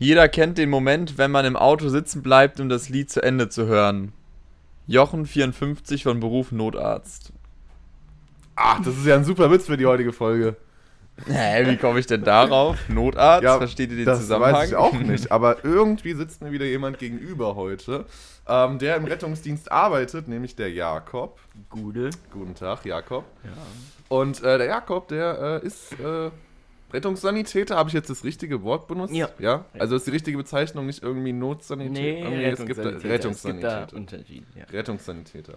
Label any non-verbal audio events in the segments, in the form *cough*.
Jeder kennt den Moment, wenn man im Auto sitzen bleibt, um das Lied zu Ende zu hören. Jochen 54 von Beruf Notarzt. Ach, das ist ja ein super Witz für die heutige Folge. Hä, wie komme ich denn darauf? Notarzt? Ja, Versteht ihr den das Zusammenhang? weiß ich auch *laughs* nicht, aber irgendwie sitzt mir wieder jemand gegenüber heute, ähm, der im Rettungsdienst arbeitet, nämlich der Jakob. Gude. Guten Tag, Jakob. Ja. Und äh, der Jakob, der äh, ist äh, Rettungssanitäter. Habe ich jetzt das richtige Wort benutzt? Ja. ja. Also ist die richtige Bezeichnung nicht irgendwie Notsanitäter? Nee, Irgendwie, es gibt da- Rettungssanitäter. Es gibt da Rettungssanitäter. Unterschied, ja. Rettungssanitäter.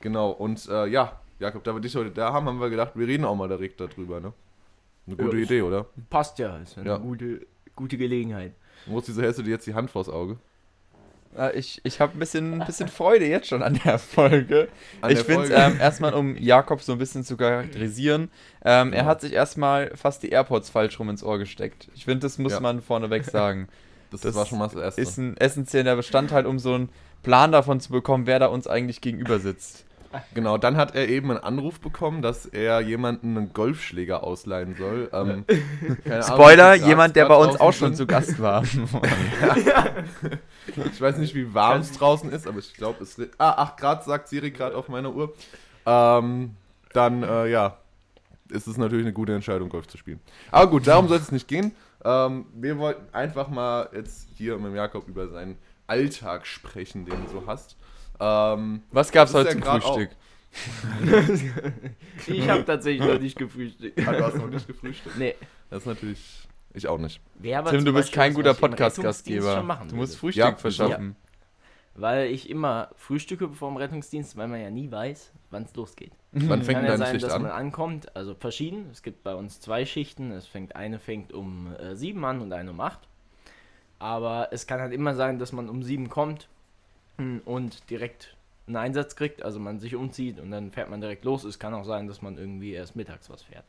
Genau. Und äh, ja, Jakob, da wir dich heute da haben, haben wir gedacht, wir reden auch mal direkt darüber, ne? Eine gute Ja, Idee, oder? Passt ja, ist eine Ja. Gute, gute Gelegenheit. Muss wieso hältst du dir jetzt die Hand vors Auge? Äh, Ich, ich habe ein bisschen, ein bisschen Freude jetzt schon an der Folge. An ich finde ähm, erstmal, um Jakob so ein bisschen zu charakterisieren. Ähm, Er Ja. hat sich erstmal fast die AirPods falsch rum ins Ohr gesteckt. Ich finde, das muss Ja. man vorneweg sagen. Das, *laughs* das war schon mal das Erste. Ist ein essentieller Bestandteil, um so einen Plan davon zu bekommen, wer da uns eigentlich gegenüber sitzt. Genau, dann hat er eben einen Anruf bekommen, dass er jemanden einen Golfschläger ausleihen soll. Ähm, keine Ahnung, Spoiler, die jemand, der bei uns auch schon zu Gast war. *laughs* Ich weiß nicht, wie warm es draußen ist, aber ich glaube, es. re- Ah, 8 Grad sagt Siri gerade auf meiner Uhr. Ähm, dann, äh, ja, ist es natürlich eine gute Entscheidung, Golf zu spielen. Aber gut, darum soll es nicht gehen. Ähm, wir wollten einfach mal jetzt hier mit Jakob über seinen Alltag sprechen, den du so hast. Ähm, Was gab's ist heute ja zum Frühstück? *laughs* Ich habe tatsächlich noch nicht gefrühstückt. ah, du hast noch nicht gefrühstückt. Nee. Das ist natürlich. Ich auch nicht. Aber Tim, du bist Beispiel kein guter Podcast-Gastgeber. schon machen Du musst. Frühstück Ja, verschaffen. Weil ich immer frühstücke bevor dem Rettungsdienst, weil man ja nie weiß, wann es losgeht. Wann fängt Kann denn ja deine sein, Schicht dass man an? ankommt, also verschieden. Es gibt bei uns zwei Schichten. Es fängt eine fängt um äh, sieben an und eine um acht. Aber es kann halt immer sein, dass man um sieben kommt mm, und direkt einen Einsatz kriegt, also man sich umzieht und dann fährt man direkt los. Es kann auch sein, dass man irgendwie erst mittags was fährt.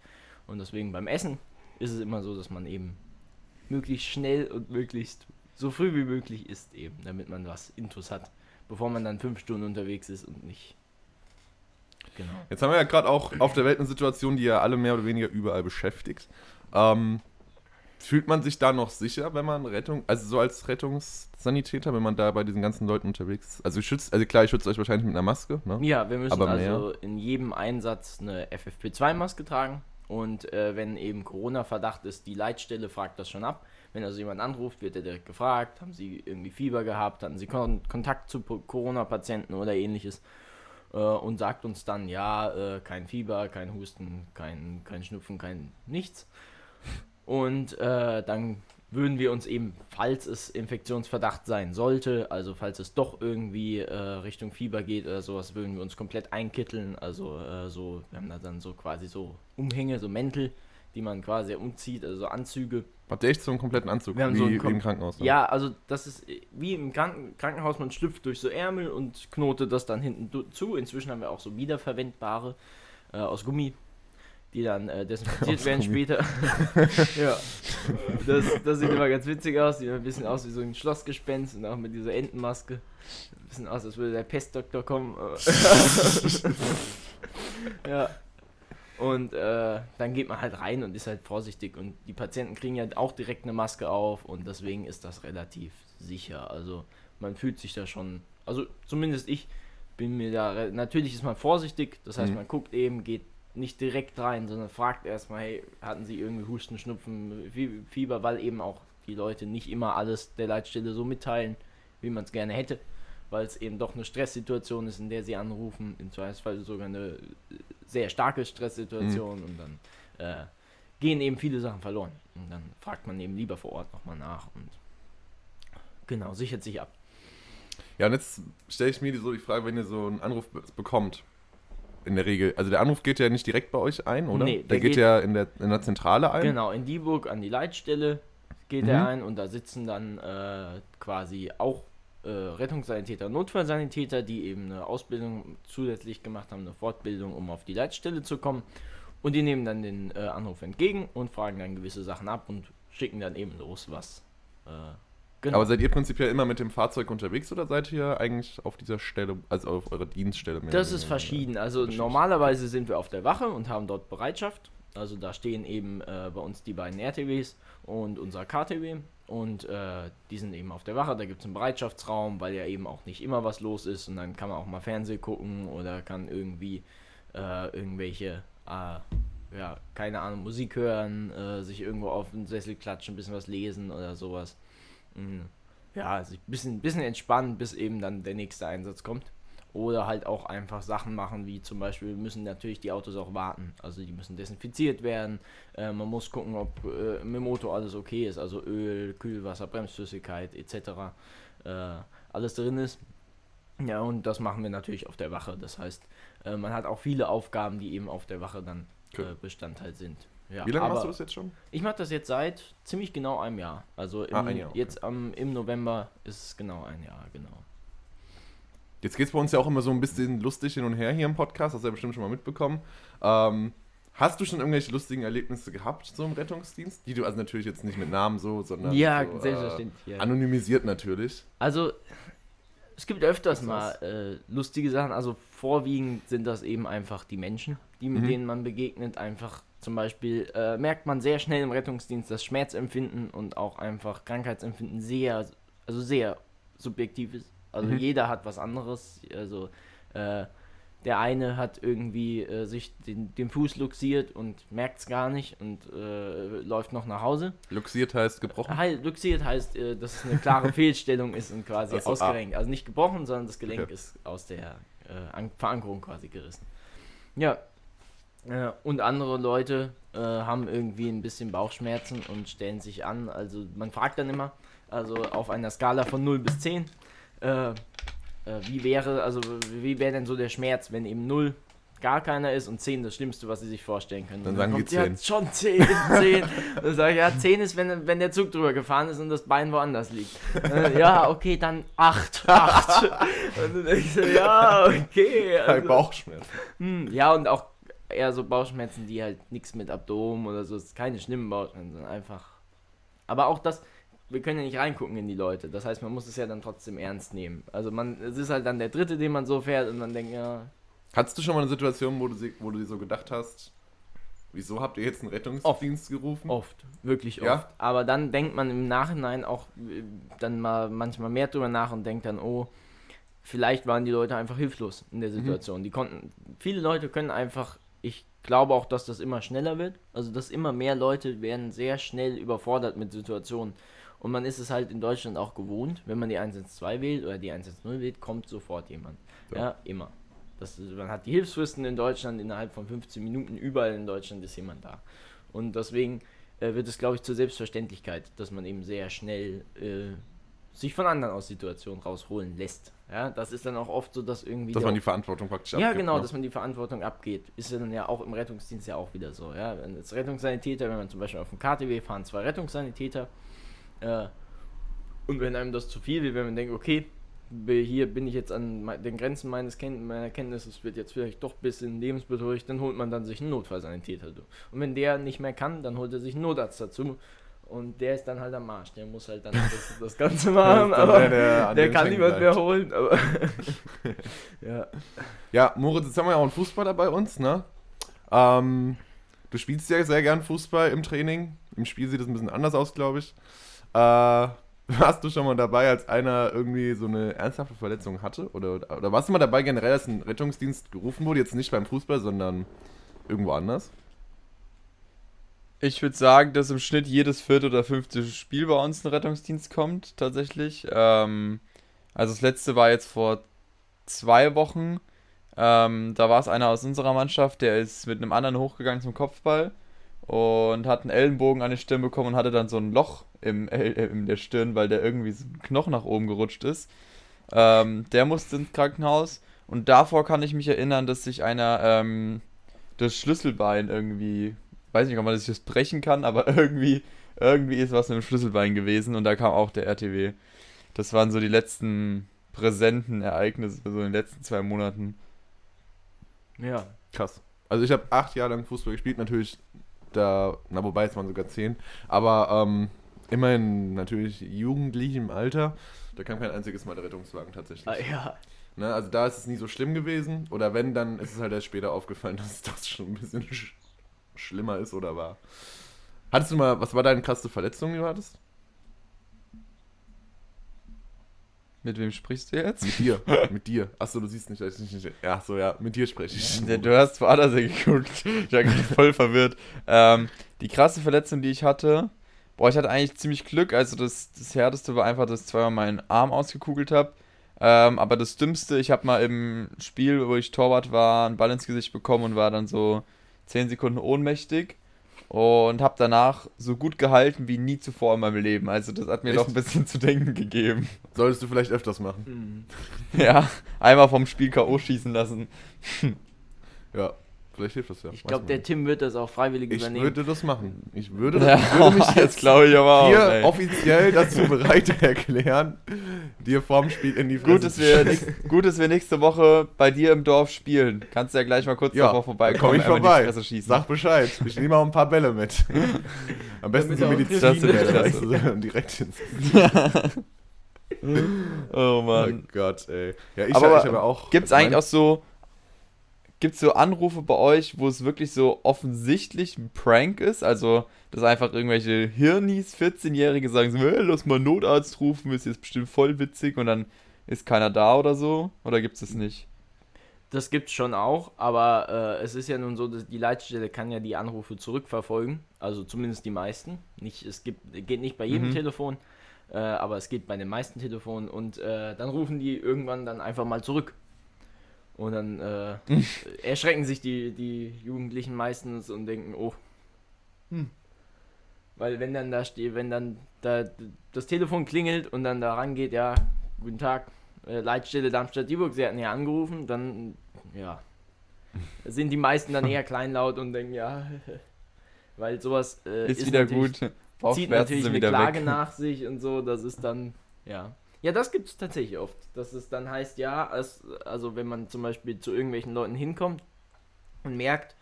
Und deswegen beim Essen ist es immer so, dass man eben möglichst schnell und möglichst so früh wie möglich isst eben, damit man was Intus hat, bevor man dann fünf Stunden unterwegs ist und nicht. Genau. Jetzt haben wir ja gerade auch auf der Welt eine Situation, die ja alle mehr oder weniger überall beschäftigt. Ähm, fühlt man sich da noch sicher, wenn man Rettung, also so als Rettungssanitäter, wenn man da bei diesen ganzen Leuten unterwegs ist? Also, schützt, also klar, ich schütze euch wahrscheinlich mit einer Maske, ne? Ja, wir müssen Aber also in jedem Einsatz eine FFP2-Maske tragen. Und äh, wenn eben Corona-Verdacht ist, die Leitstelle fragt das schon ab. Wenn also jemand anruft, wird er direkt gefragt, haben sie irgendwie Fieber gehabt, hatten sie Kon Kontakt zu Corona-Patienten oder ähnliches. Äh, und sagt uns dann, ja, äh, kein Fieber, kein Husten, kein, kein Schnupfen, kein nichts. Und äh, dann würden wir uns eben, falls es Infektionsverdacht sein sollte, also falls es doch irgendwie äh, Richtung Fieber geht oder sowas, würden wir uns komplett einkitteln. Also äh, so, wir haben da dann so quasi so Umhänge, so Mäntel, die man quasi umzieht, also so Anzüge. Habt ihr echt so einen kompletten Anzug, Wir haben wie, so einen wie kom- im Krankenhaus? ne? Ja, also das ist äh, wie im Kranken Krankenhaus, man schlüpft durch so Ärmel und knotet das dann hinten zu. Inzwischen haben wir auch so wiederverwendbare äh, aus Gummi, die dann äh, desinfiziert *laughs* werden später. *laughs* ja, das, das sieht immer ganz witzig aus, sieht ein bisschen aus wie so ein Schlossgespenst und auch mit dieser Entenmaske. Ein bisschen aus, als würde der Pestdoktor kommen. *laughs* ja. Und äh, dann geht man halt rein und ist halt vorsichtig. Und die Patienten kriegen ja auch direkt eine Maske auf und deswegen ist das relativ sicher. Also man fühlt sich da schon, also zumindest ich bin mir da, natürlich ist man vorsichtig, das heißt Mhm. man guckt eben, geht nicht direkt rein, sondern fragt erstmal, hey, hatten sie irgendwie Husten, Schnupfen, Fie- Fieber, weil eben auch die Leute nicht immer alles der Leitstelle so mitteilen, wie man es gerne hätte, weil es eben doch eine Stresssituation ist, in der sie anrufen, im Zweifelsfall sogar eine äh, sehr starke Stresssituation und dann äh, gehen eben viele Sachen verloren. Und dann fragt man eben lieber vor Ort nochmal nach und genau, sichert sich ab. Ja, und jetzt stelle ich mir so die Frage, wenn ihr so einen Anruf be bekommt, in der Regel, also der Anruf geht ja nicht direkt bei euch ein, oder? Nee, der, der geht, geht- ja in der, in der Zentrale ein. Genau, in Dieburg an die Leitstelle geht Mhm. er ein und da sitzen dann äh, quasi auch äh, Rettungssanitäter, Notfallsanitäter, die eben eine Ausbildung zusätzlich gemacht haben, eine Fortbildung, um auf die Leitstelle zu kommen. Und die nehmen dann den äh, Anruf entgegen und fragen dann gewisse Sachen ab und schicken dann eben los, was. Genau. Aber seid ihr prinzipiell immer mit dem Fahrzeug unterwegs oder seid ihr eigentlich auf dieser Stelle, also auf eurer Dienststelle? mehr Das ist verschieden. Also Unterschiedlich. normalerweise sind wir auf der Wache und haben dort Bereitschaft. Also da stehen eben äh, bei uns die beiden RTWs und unser KTW. Und äh, die sind eben auf der Wache, da gibt es einen Bereitschaftsraum, weil ja eben auch nicht immer was los ist und dann kann man auch mal Fernsehen gucken oder kann irgendwie äh, irgendwelche, äh, ja, keine Ahnung, Musik hören, äh, sich irgendwo auf den Sessel klatschen, ein bisschen was lesen oder sowas. Mhm. Ja, sich ein bisschen, bisschen entspannen, bis eben dann der nächste Einsatz kommt. Oder halt auch einfach Sachen machen, wie zum Beispiel müssen natürlich die Autos auch warten. Also die müssen desinfiziert werden. Äh, man muss gucken, ob äh, mit dem Motor alles okay ist. Also Öl, Kühlwasser, Bremsflüssigkeit etc. Äh, alles drin ist. Ja, und das machen wir natürlich auf der Wache. Das heißt, äh, man hat auch viele Aufgaben, die eben auf der Wache dann äh, Bestandteil sind. Ja, Wie lange machst du das jetzt schon? Ich mache das jetzt seit ziemlich genau einem Jahr. Also im, Ah, ein Jahr, okay. jetzt am, im November ist es genau ein Jahr, genau. Jetzt geht es bei uns ja auch immer so ein bisschen lustig hin und her hier im Podcast, hast du ja bestimmt schon mal mitbekommen. Ähm, hast du schon irgendwelche lustigen Erlebnisse gehabt, so im Rettungsdienst? Die du also natürlich jetzt nicht mit Namen so, sondern Ja, so, selbstverständlich, Äh, ja. Anonymisiert natürlich. Also, es gibt öfters mal äh, lustige Sachen. Also, vorwiegend sind das eben einfach die Menschen, die mit Mhm. denen man begegnet. Einfach zum Beispiel äh, merkt man sehr schnell im Rettungsdienst, dass Schmerzempfinden und auch einfach Krankheitsempfinden sehr, also sehr subjektiv ist. Also, Mhm. jeder hat was anderes. Also, äh, der eine hat irgendwie äh, sich den, den Fuß luxiert und merkt es gar nicht und äh, läuft noch nach Hause. Luxiert heißt gebrochen. Heil, luxiert heißt, äh, dass es eine klare *laughs* Fehlstellung ist und quasi Ach so, ausgerenkt. Also nicht gebrochen, sondern das Gelenk Okay. ist aus der äh, An Verankerung quasi gerissen. Ja. Äh, und andere Leute äh, haben irgendwie ein bisschen Bauchschmerzen und stellen sich an. Also man fragt dann immer, also auf einer Skala von 0 bis 10, äh, äh, wie wäre, also wie wäre denn so der Schmerz, wenn eben 0 gar keiner ist und 10 das Schlimmste, was sie sich vorstellen können. Dann Und sagen die kommt, ja, 10. schon 10, 10. *laughs* Dann sage ich, ja, 10 ist, wenn, wenn der Zug drüber gefahren ist und das Bein woanders liegt. Äh, ja, okay, dann 8, 8. *laughs* *laughs* Und dann denkst du, ja, okay. Bei Also, Bauchschmerzen. hm, ja, und auch eher so Bauchschmerzen, die halt nichts mit Abdomen oder so, es ist keine schlimmen Bauchschmerzen, sondern einfach. Aber auch das, wir können ja nicht reingucken in die Leute. Das heißt, man muss es ja dann trotzdem ernst nehmen. Also man, es ist halt dann der dritte, den man so fährt und man denkt, ja, Hattest du schon mal eine Situation, wo du, sie- wo du dir so gedacht hast, wieso habt ihr jetzt einen Rettungsdienst gerufen? Oft, wirklich oft. Ja? Aber dann denkt man im Nachhinein auch äh, dann mal manchmal mehr drüber nach und denkt dann, oh, vielleicht waren die Leute einfach hilflos in der Situation. Die konnten, viele Leute können einfach, ich glaube auch, dass das immer schneller wird. Also, dass immer mehr Leute werden sehr schnell überfordert mit Situationen. Und man ist es halt in Deutschland auch gewohnt, wenn man die 112 wählt oder die 110 wählt, kommt sofort jemand. Ja. Ja, immer. Das man hat die Hilfsfristen in Deutschland, innerhalb von 15 Minuten überall in Deutschland ist jemand da. Und deswegen äh, wird es, glaube ich, zur Selbstverständlichkeit, dass man eben sehr schnell äh, sich von anderen aus Situationen rausholen lässt. Ja, das ist dann auch oft so, dass irgendwie. Dass man die Verantwortung praktisch ja, abgibt, genau, ne? dass man die Verantwortung abgeht. Ist ja dann ja auch im Rettungsdienst ja auch wieder so. Ja, wenn als Rettungssanitäter, wenn man zum Beispiel auf dem KTW fahren, zwei Rettungssanitäter. Äh, und wenn einem das zu viel wird, wenn man denkt, okay, hier bin ich jetzt an den Grenzen meines Ken meiner Kenntnis, es wird jetzt vielleicht doch ein bisschen lebensbedrohlich, dann holt man dann sich einen Notfallsanitäter. Und wenn der nicht mehr kann, dann holt er sich einen Notarzt dazu. Und der ist dann halt am Marsch. Der muss halt dann das, das Ganze *laughs* machen, aber der, der der kann niemand mehr holen. Aber *laughs* ja. Ja, Moritz, jetzt haben wir ja auch einen Fußballer bei uns, ne? Ähm, du spielst ja sehr gern Fußball im Training. Im Spiel sieht es ein bisschen anders aus, glaube ich. Äh, *laughs* warst du schon mal dabei, als einer irgendwie so eine ernsthafte Verletzung hatte? Oder, oder, oder warst du mal dabei generell, dass ein Rettungsdienst gerufen wurde? Jetzt nicht beim Fußball, sondern irgendwo anders? Ich würde sagen, dass im Schnitt jedes vierte oder fünfte Spiel bei uns ein Rettungsdienst kommt, tatsächlich. Ähm, also das letzte war jetzt vor zwei Wochen. Ähm, da war es einer aus unserer Mannschaft, der ist mit einem anderen hochgegangen zum Kopfball und hat einen Ellenbogen an die Stirn bekommen und hatte dann so ein Loch im, äh, *laughs* in der Stirn, weil der irgendwie so ein Knochen nach oben gerutscht ist. Ähm, der musste ins Krankenhaus und davor kann ich mich erinnern, dass sich einer ähm, das Schlüsselbein irgendwie, weiß nicht, ob man das jetzt brechen kann, aber *laughs* irgendwie, irgendwie ist was mit dem Schlüsselbein gewesen und da kam auch der RTW. Das waren so die letzten präsenten Ereignisse, so in den letzten zwei Monaten. ja. Krass. Also ich habe acht Jahre lang Fußball gespielt, natürlich da, na wobei es waren sogar zehn, aber ähm, immerhin natürlich jugendlichem Alter. Da kam kein einziges Mal der Rettungswagen tatsächlich. Ah, ja. Ne, also da ist es nie so schlimm gewesen. Oder wenn, dann ist es halt erst später aufgefallen, *laughs* dass das schon ein bisschen sch schlimmer ist oder war. Hattest du mal, was war deine krasse Verletzung, die du hattest? Mit wem sprichst du jetzt? Mit dir. *laughs* mit dir. Achso, du siehst nicht, dass ich nicht. Ja, so, ja. Mit dir spreche ich. Ja, du hast vor Vordersee geguckt. Ich war voll verwirrt. Ähm, die krasse Verletzung, die ich hatte, boah, ich hatte eigentlich ziemlich Glück. Also das, das Härteste war einfach, dass ich zweimal meinen Arm ausgekugelt habe. Ähm, aber das Dümmste, ich habe mal im Spiel, wo ich Torwart war, einen Ball ins Gesicht bekommen und war dann so 10 Sekunden ohnmächtig und habe danach so gut gehalten wie nie zuvor in meinem Leben. Also das hat mir Echt? doch ein bisschen zu denken gegeben. Solltest du vielleicht öfters machen. Mhm. *laughs* Ja, einmal vom Spiel K.O. schießen lassen. Ja, vielleicht hilft das ja. Ich glaube, der. Tim wird das auch freiwillig Ich übernehmen. würde das machen. Ich würde, Ja, ich würde mich *laughs* das jetzt glaube ich aber auch. hier ey. offiziell dazu bereit erklären, dir vorm Spiel in die Fresse Gut, dass zu wir nächst, gut, dass wir nächste Woche bei dir im Dorf spielen. Kannst du ja gleich mal kurz Ja, davor da vorbeikommen. komme ich vorbei. Sag Bescheid. Ich nehme auch ein paar Bälle mit. *laughs* Am besten so Medizinbälle, direkt ins oh *laughs* Oh Mann. Gott, ey. Ja, ich, Aber ich habe auch. Gibt's eigentlich auch so. Gibt's so Anrufe bei euch, wo es wirklich so offensichtlich ein Prank ist? Also, dass einfach irgendwelche Hirnis, 14-Jährige sagen so, hey, lass mal einen Notarzt rufen, ist jetzt bestimmt voll witzig und dann ist keiner da oder so? Oder gibt's es nicht? Das gibt's schon auch, aber äh, es ist ja nun so, dass die Leitstelle kann ja die Anrufe zurückverfolgen, also zumindest die meisten. Nicht, es gibt, geht nicht bei jedem Mhm. Telefon, äh, aber es geht bei den meisten Telefonen und äh, dann rufen die irgendwann dann einfach mal zurück. Und dann äh, *laughs* erschrecken sich die, die Jugendlichen meistens und denken, oh. Hm. Weil wenn dann da steht, wenn dann da das Telefon klingelt und dann da rangeht, ja, guten Tag, äh, Leitstelle Darmstadt-Dieburg, Sie hatten ja angerufen, dann, ja, *laughs* sind die meisten dann eher kleinlaut und denken, ja, *laughs* weil sowas äh, Ist, wieder natürlich- gut. Zieht natürlich eine wieder Klage weg. nach sich und so, das ist dann, ja. Ja, das gibt es tatsächlich oft, dass es dann heißt, ja, es, also wenn man zum Beispiel zu irgendwelchen Leuten hinkommt und merkt,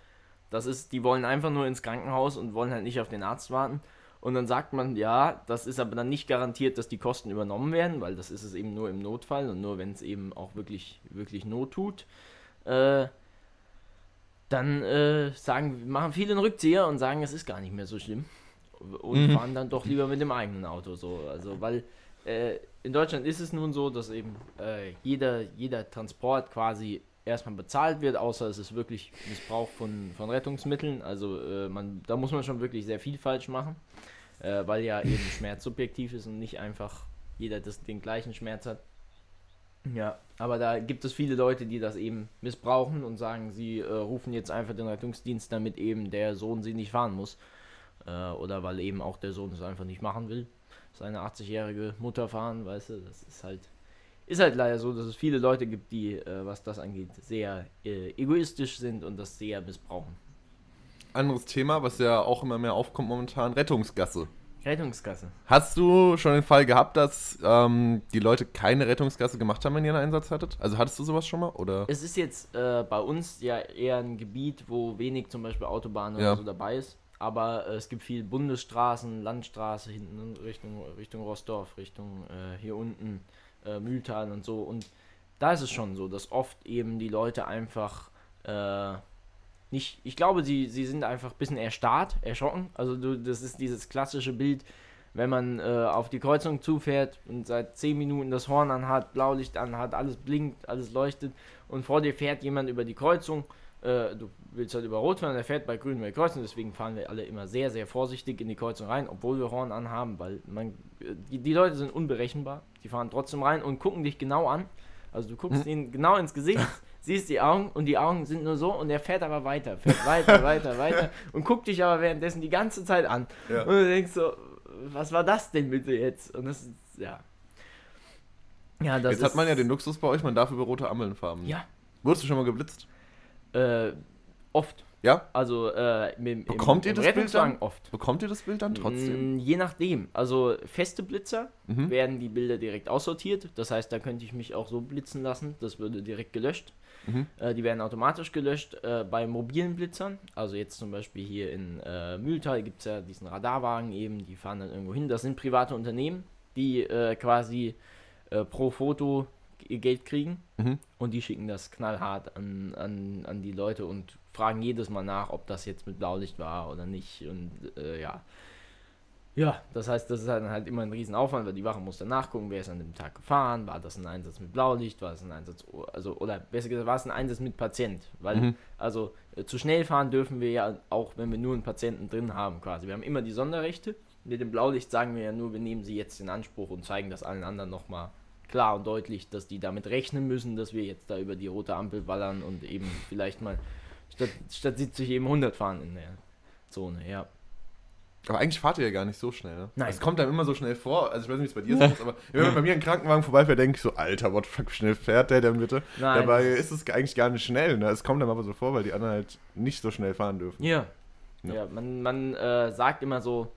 das ist, die wollen einfach nur ins Krankenhaus und wollen halt nicht auf den Arzt warten. Und dann sagt man, ja, das ist aber dann nicht garantiert, dass die Kosten übernommen werden, weil das ist es eben nur im Notfall und nur wenn es eben auch wirklich, wirklich Not tut. Äh, dann äh, sagen, machen viele einen Rückzieher und sagen, es ist gar nicht mehr so schlimm. Und Mhm. fahren dann doch lieber mit dem eigenen Auto so. Also, weil äh, in Deutschland ist es nun so, dass eben äh, jeder, jeder Transport quasi erstmal bezahlt wird, außer es ist wirklich Missbrauch von, von Rettungsmitteln. Also äh, man, da muss man schon wirklich sehr viel falsch machen, äh, weil ja eben Schmerz subjektiv ist und nicht einfach jeder das, den gleichen Schmerz hat. Ja, aber da gibt es viele Leute, die das eben missbrauchen und sagen, sie äh, rufen jetzt einfach den Rettungsdienst, damit eben der Sohn sie nicht fahren muss. Äh, oder weil eben auch der Sohn es einfach nicht machen will. Seine 80-jährige Mutter fahren, weißt du, das ist halt. Ist halt leider so, dass es viele Leute gibt, die, äh, was das angeht, sehr äh, egoistisch sind und das sehr missbrauchen. Anderes Thema, was ja auch immer mehr aufkommt momentan: Rettungsgasse. Rettungskasse. Hast du schon den Fall gehabt, dass ähm, die Leute keine Rettungsgasse gemacht haben, wenn ihr einen Einsatz hattet? Also hattest du sowas schon mal? Oder? Es ist jetzt äh, bei uns ja eher ein Gebiet, wo wenig zum Beispiel Autobahn Ja. oder so dabei ist. Aber äh, es gibt viel Bundesstraßen, Landstraße hinten Richtung, Richtung Rostorf, Richtung äh, hier unten äh, Mühltal und so. Und da ist es schon so, dass oft eben die Leute einfach äh, nicht, ich glaube, sie, sie sind einfach ein bisschen erstarrt, erschrocken. Also du, das ist dieses klassische Bild, wenn man äh, auf die Kreuzung zufährt und seit 10 Minuten das Horn anhat, Blaulicht anhat, alles blinkt, alles leuchtet und vor dir fährt jemand über die Kreuzung. Äh, du willst halt über Rot fahren, der fährt bei Grün über die Kreuzung, deswegen fahren wir alle immer sehr, sehr vorsichtig in die Kreuzung rein, obwohl wir Horn anhaben, weil man, äh, die, die Leute sind unberechenbar, die fahren trotzdem rein und gucken dich genau an. Also du guckst ihnen genau ins Gesicht, *laughs* siehst die Augen und die Augen sind nur so und der fährt aber weiter, fährt weiter, weiter, *laughs* weiter und guckt dich aber währenddessen die ganze Zeit an. Ja. Und du denkst so, was war das denn bitte jetzt? Und das ist, ja. Ja, das Jetzt ist, hat man ja den Luxus bei euch, man darf über rote Ampeln fahren. Ja, Wurdest du schon mal geblitzt? Äh, oft. Ja? Also, äh, im, im, Bekommt ihr im das Bild dann? oft. Bekommt ihr das Bild dann trotzdem? Mm, Je nachdem. Also feste Blitzer Mhm. werden die Bilder direkt aussortiert. Das heißt, da könnte ich mich auch so blitzen lassen. Das würde direkt gelöscht. Mhm. Äh, die werden automatisch gelöscht. Äh, bei mobilen Blitzern, also jetzt zum Beispiel hier in äh, Mühltal gibt es ja diesen Radarwagen eben, die fahren dann irgendwo hin. Das sind private Unternehmen, die äh, quasi äh, pro Foto g- Geld kriegen. Mhm. Und die schicken das knallhart an, an, an die Leute und fragen jedes Mal nach, ob das jetzt mit Blaulicht war oder nicht. Und äh, ja. Ja, das heißt, das ist halt, halt immer ein Riesenaufwand, weil die Wache muss dann nachgucken, wer ist an dem Tag gefahren, war das ein Einsatz mit Blaulicht, war es ein Einsatz, also, oder besser gesagt, war es ein Einsatz mit Patient, weil, Mhm. also, äh, zu schnell fahren dürfen wir ja auch, wenn wir nur einen Patienten drin haben, quasi. Wir haben immer die Sonderrechte, mit dem Blaulicht sagen wir ja nur, wir nehmen sie jetzt in Anspruch und zeigen das allen anderen nochmal klar und deutlich, dass die damit rechnen müssen, dass wir jetzt da über die rote Ampel ballern und eben vielleicht mal statt, statt 70 eben 100 fahren in der Zone, ja. Aber eigentlich fahrt ihr ja gar nicht so schnell, ne? Nein. Es kommt einem immer so schnell vor. Also ich weiß nicht, wie es bei dir ist, aber wenn man bei mir einen Krankenwagen vorbeifährt, denke ich so, Alter, what the fuck, wie schnell fährt der denn bitte? Nein. Dabei ist es eigentlich gar nicht schnell, ne? Es kommt einem aber so vor, weil die anderen halt nicht so schnell fahren dürfen. Ja. Ja. Ja, man, man äh, sagt immer so,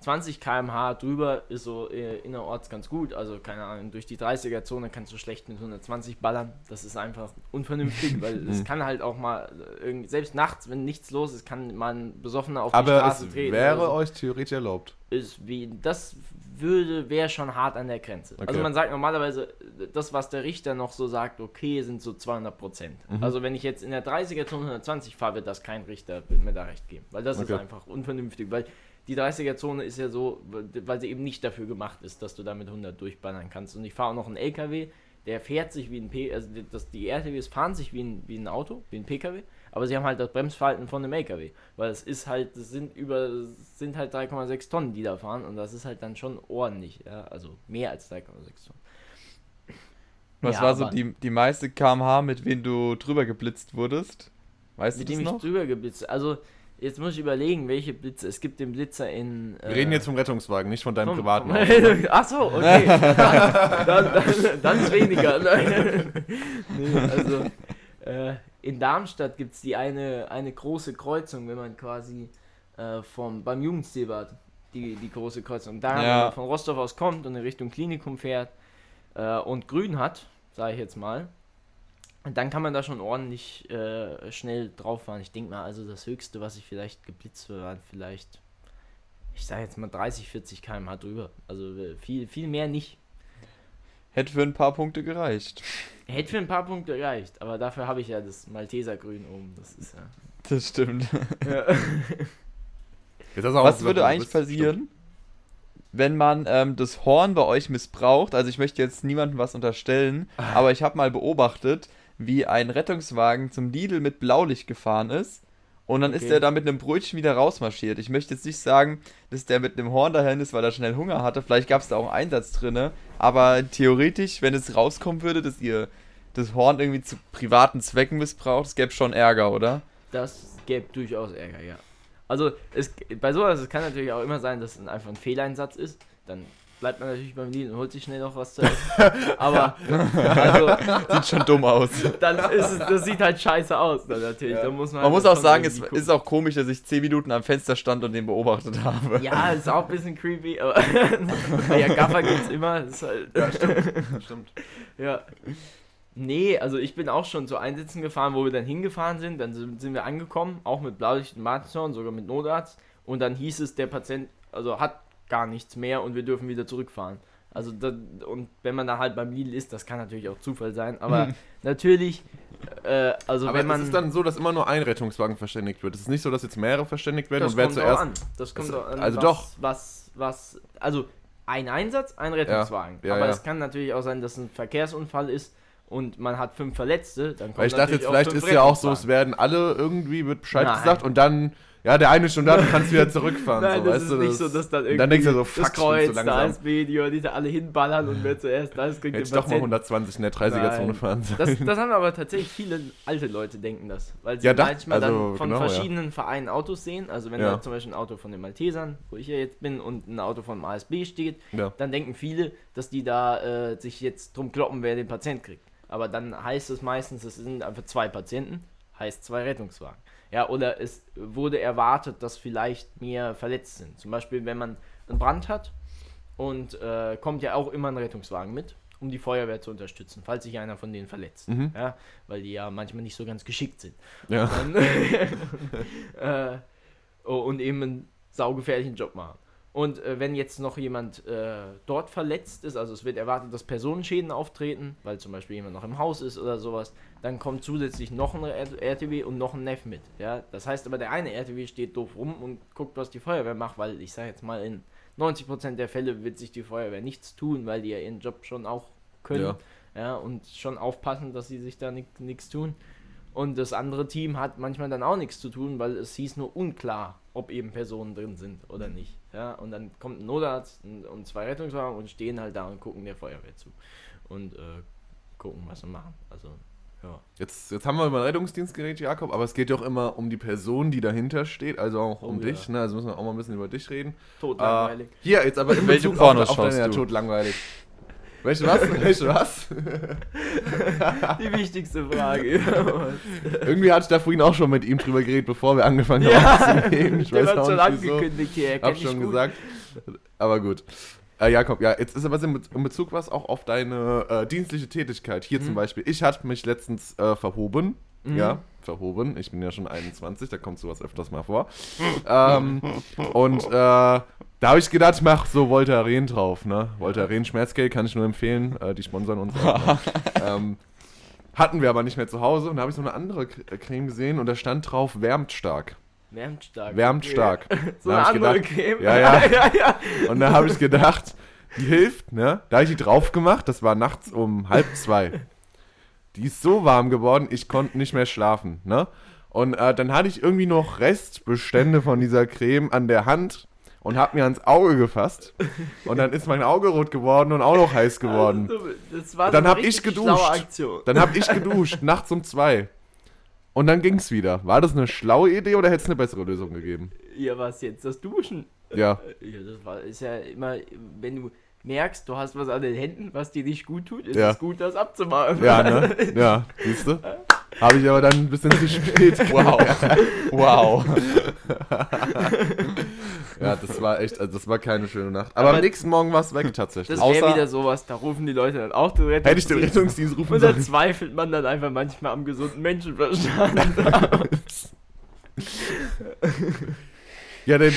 20 km/h drüber ist so äh, innerorts ganz gut. Also, keine Ahnung, durch die 30er-Zone kannst du schlecht mit 120 ballern. Das ist einfach unvernünftig, weil *laughs* es kann halt auch mal, äh, selbst nachts, wenn nichts los ist, kann man Besoffener auf die Aber Straße es treten. wäre oder so. euch theoretisch erlaubt. ist wie das würde wäre schon hart an der Grenze. Okay. Also man sagt normalerweise das was der Richter noch so sagt, okay, sind so 200 Prozent. Mhm. Also wenn ich jetzt in der 30er Zone 120 fahre, wird das kein Richter wird mir da recht geben, weil das ist Okay. einfach unvernünftig, weil die 30er Zone ist ja so, weil sie eben nicht dafür gemacht ist, dass du da mit 100 durchballern kannst. Und ich fahre auch noch einen LKW, der fährt sich wie ein P, also die- das, die RTWs fahren sich wie ein, wie ein Auto, wie ein PKW, aber sie haben halt das Bremsverhalten von einem LKW, weil es ist halt, es sind über, sind halt 3,6 Tonnen, die da fahren und das ist halt dann schon ordentlich, ja, also mehr als 3,6 Tonnen. Was Ja, war so die, die meiste kmh, mit wem du drüber geblitzt wurdest? Weißt Mit du dem das ich noch? drüber geblitzt, also jetzt muss ich überlegen, welche Blitze, es gibt den Blitzer in... Wir reden jetzt vom Rettungswagen, nicht von deinem Vom- privaten Auto. *laughs* Ach so, okay. *laughs* dann, dann, dann ist weniger. *laughs* nee, also äh, in Darmstadt gibt es die eine, eine große Kreuzung, wenn man quasi äh, vom, beim Jugendstilbad die, die große Kreuzung. Da, Ja. wenn man von Rostock aus kommt und in Richtung Klinikum fährt äh, und grün hat, sage ich jetzt mal, dann kann man da schon ordentlich äh, schnell drauf fahren. Ich denke mal, also das Höchste, was ich vielleicht geblitzt habe, waren vielleicht ich sage jetzt mal 30, 40 km/h drüber. Also äh, viel, viel mehr nicht. Hätte für ein paar Punkte gereicht. Hätte für ein paar Punkte gereicht, aber dafür habe ich ja das Maltesergrün oben. Das ist ja. Das stimmt. ja. *laughs* Was würde eigentlich passieren, wenn man ähm, das Horn bei euch missbraucht? Also ich möchte jetzt niemandem was unterstellen, Ah. aber ich habe mal beobachtet, wie ein Rettungswagen zum Lidl mit Blaulicht gefahren ist. Und dann ist Okay. der da mit einem Brötchen wieder rausmarschiert. Ich möchte jetzt nicht sagen, dass der mit einem Horn dahin ist, weil er schnell Hunger hatte. Vielleicht gab es da auch einen Einsatz drinne. Aber theoretisch, wenn es rauskommen würde, dass ihr das Horn irgendwie zu privaten Zwecken missbraucht, es gäbe schon Ärger, oder? Das gäbe durchaus Ärger, ja. Also es, bei sowas, es kann natürlich auch immer sein, dass es einfach ein Fehleinsatz ist. Dann bleibt man natürlich beim Lied und holt sich schnell noch was zu essen. *laughs* Aber also, *laughs* Sieht schon dumm aus. dann ist es, das sieht halt scheiße aus. Dann natürlich. Da muss man, Man muss halt auch schon sagen, es irgendwie ist auch komisch, dass ich 10 Minuten am Fenster stand und den beobachtet habe. Ja, ist auch ein bisschen creepy, aber *laughs* ja, Gaffer gibt's immer. Halt, Ja, stimmt. stimmt. ja. Nee, also ich bin auch schon zu Einsätzen gefahren, wo wir dann hingefahren sind. Dann sind sind wir angekommen, auch mit Blaulicht und Martinshorn, sogar mit Notarzt. Und dann hieß es, der Patient also hat gar nichts mehr und wir dürfen wieder zurückfahren. Also da, und wenn man da halt beim Lidl ist, das kann natürlich auch Zufall sein, aber natürlich, äh, also Aber wenn man es ist dann so, dass immer nur ein Rettungswagen verständigt wird. Es ist nicht so, dass jetzt mehrere verständigt werden das und wer zuerst. an. Das kommt auch an. also was, doch. Was, was, also ein Einsatz, ein Rettungswagen. Ja, Aber ja. es kann natürlich auch sein, dass ein Verkehrsunfall ist und man hat fünf Verletzte. Dann kommt Weil ich dachte jetzt, vielleicht ist ja auch so, es werden alle irgendwie, wird Bescheid Nein. gesagt und dann, ja, der eine ist schon da, du kannst wieder zurückfahren. *laughs* Nein, so, das weißt ist du, nicht so, dass dann irgendwie dann denkst du so, fuck, das Kreuz, da langsam. ist Video, die da alle hinballern und wer zuerst da ist, kriegt Hätte den ich doch mal Patienten. 120 in der 30er-Zone Nein. fahren sollen. Das, das haben aber tatsächlich viele alte Leute denken das, weil sie Ja, da- manchmal also, dann von genau, ja. verschiedenen Vereinen Autos sehen. Also wenn Ja. da zum Beispiel ein Auto von den Maltesern, wo ich ja jetzt bin, und ein Auto vom ASB steht, Ja. dann denken viele, dass die da äh, sich jetzt drum kloppen, wer den Patient kriegt. Aber dann heißt es meistens, es sind einfach zwei Patienten, heißt zwei Rettungswagen. Ja, oder es wurde erwartet, dass vielleicht mehr verletzt sind. Zum Beispiel, wenn man einen Brand hat und äh, kommt ja auch immer ein Rettungswagen mit, um die Feuerwehr zu unterstützen, falls sich einer von denen verletzt. Mhm. Ja, weil die ja manchmal nicht so ganz geschickt sind. Ja. Und, *laughs* äh, oh, und eben einen saugefährlichen Job machen. Und äh, wenn jetzt noch jemand äh, dort verletzt ist, also es wird erwartet, dass Personenschäden auftreten, weil zum Beispiel jemand noch im Haus ist oder sowas, dann kommt zusätzlich noch ein RTW und noch ein Neff mit. Ja? Das heißt aber, der eine RTW steht doof rum und guckt, was die Feuerwehr macht, weil ich sage jetzt mal, in 90% der Fälle wird sich die Feuerwehr nichts tun, weil die ja ihren Job schon auch können. Ja. Ja, und schon aufpassen, dass sie sich da nichts tun. Und das andere Team hat manchmal dann auch nichts zu tun, weil es hieß nur unklar, ob eben Personen drin sind oder nicht. Ja, und dann kommt ein Notarzt und, und zwei Rettungswagen und stehen halt da und gucken der Feuerwehr zu. Und äh, gucken, was sie machen. Also, ja. Jetzt, jetzt haben wir über den Rettungsdienst geredet, Jakob, aber es geht doch immer um die Person, die dahinter steht, also auch um Oh, dich. ja. Ne? Also müssen wir auch mal ein bisschen über dich reden. Tot Äh, langweilig. hier, jetzt aber in Welche Bezug Pornos auf, auf schaust deine, ja, du? Langweilig. Welche was? *laughs* Welche was? Die wichtigste Frage. *laughs* Irgendwie hatte ich da vorhin auch schon mit ihm drüber geredet, bevor wir angefangen haben ja, aufzunehmen. Ich *laughs* der weiß auch schon nicht wieso. angekündigt hier. Er Hab schon gut. gesagt. Aber gut. Äh, Jakob, ja, jetzt ist aber in Be- in Bezug was auch auf deine äh, dienstliche Tätigkeit. Hier zum Beispiel, ich hatte mich letztens äh, verhoben. Mhm. Ja, verhoben. Ich bin ja schon 21, da kommt sowas öfters mal vor. ähm, und äh, da habe ich gedacht, mach so Voltaren drauf. Ne? Voltaren Schmerzgel kann ich nur empfehlen. Äh, die sponsern uns. auch. *laughs* ähm, hatten wir aber nicht mehr zu Hause. Und da habe ich so eine andere äh, Creme gesehen und da stand drauf, wärmt stark. Wärmt stark. Wärmt stark. *laughs* So eine andere gedacht, Creme. ja, ja. *laughs* ja, ja. Und da habe ich gedacht, die hilft, ne? Da habe ich die drauf gemacht, das war nachts um halb zwei. Die ist so warm geworden, ich konnte nicht mehr schlafen, ne? Und äh, dann hatte ich irgendwie noch Restbestände von dieser Creme an der Hand und habe mir ans Auge gefasst. Und dann ist mein Auge rot geworden und auch noch heiß geworden. Also, das war Dann so hab eine ich geduscht. Dann habe ich geduscht, nachts um zwei. Und dann ging's wieder. War das eine schlaue Idee oder hätte es eine bessere Lösung gegeben? Ja, was jetzt? Das Duschen? Ja. Ja, das war, ist ja immer, wenn du merkst, du hast was an den Händen, was dir nicht gut tut, ist Ja. es gut, das abzumachen. Ja, ne? *laughs* Ja, siehst du? Habe ich aber dann ein bisschen zu spät. *laughs* Wow. wow. *laughs* Ja, das war echt, also das war keine schöne Nacht. Aber, Aber- am nächsten Morgen war es weg tatsächlich. Das wäre wieder sowas, da rufen die Leute dann auch den Hätte ich den Rettungsdienst. Rettungsdienst rufen Und da zweifelt man dann einfach manchmal am gesunden Menschenverstand. *laughs* Ja, denn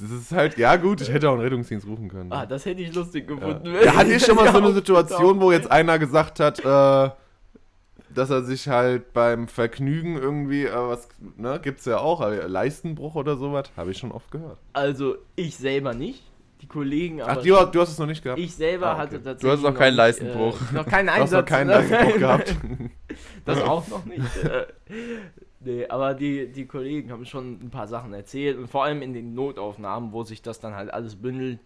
das ist halt, ja gut, ich hätte auch einen Rettungsdienst rufen können. ah, das hätte ich lustig ja. gefunden. Da hatte ich schon mal so eine Ja, Situation, wo jetzt einer gesagt hat, äh, dass er sich halt beim Vergnügen irgendwie, äh, was, ne, gibt's ja auch, äh, Leistenbruch oder sowas, habe ich schon oft gehört. Also, ich selber nicht. Die Kollegen aber. Ach, du, du hast es noch nicht gehabt? Ich selber Ah, okay. hatte tatsächlich. Du hast noch keinen nicht, Leistenbruch. Äh, noch keinen Du hast Einsatz. noch keinen ne? Leistenbruch *laughs* gehabt. Das *laughs* auch noch nicht. äh, nee, aber die, die Kollegen haben schon ein paar Sachen erzählt und vor allem in den Notaufnahmen, wo sich das dann halt alles bündelt,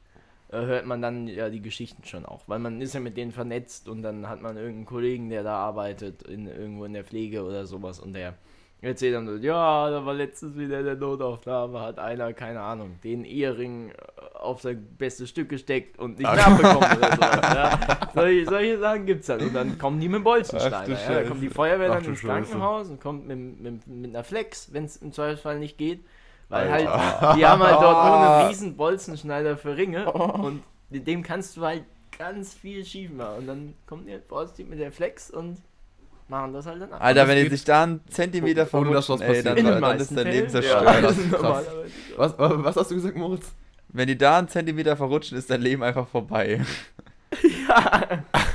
hört man dann ja die Geschichten schon auch. Weil man ist ja mit denen vernetzt und dann hat man irgendeinen Kollegen, der da arbeitet, in, irgendwo in der Pflege oder sowas und der erzählt dann so, ja, da war letztens wieder in der Notaufnahme, hat einer, keine Ahnung, den Ehering äh, auf sein bestes Stück gesteckt und nicht nachbekommen oder sowas. Ja. Solche, solche Sachen gibt's dann. Und dann kommen die mit dem du Ja. Da kommt die Feuerwehr Ach dann ins Scheiße. Krankenhaus und kommt mit, mit, mit einer Flex, wenn es im Zweifelsfall nicht geht. Weil Alter. halt, die haben halt dort nur einen *laughs* riesen Bolzenschneider für Ringe und mit dem kannst du halt ganz viel schief machen. Und dann kommt der Vorsitzende mit der Flex und machen das halt dann ab. Alter, wenn die sich da einen Zentimeter was verrutschen, ey, dann, den dann ist dein Leben zerstört. Ja, Krass, das ist krass. normalerweise so. Was, was hast du gesagt, Moritz? Wenn die da einen Zentimeter verrutschen, ist dein Leben einfach vorbei. *laughs*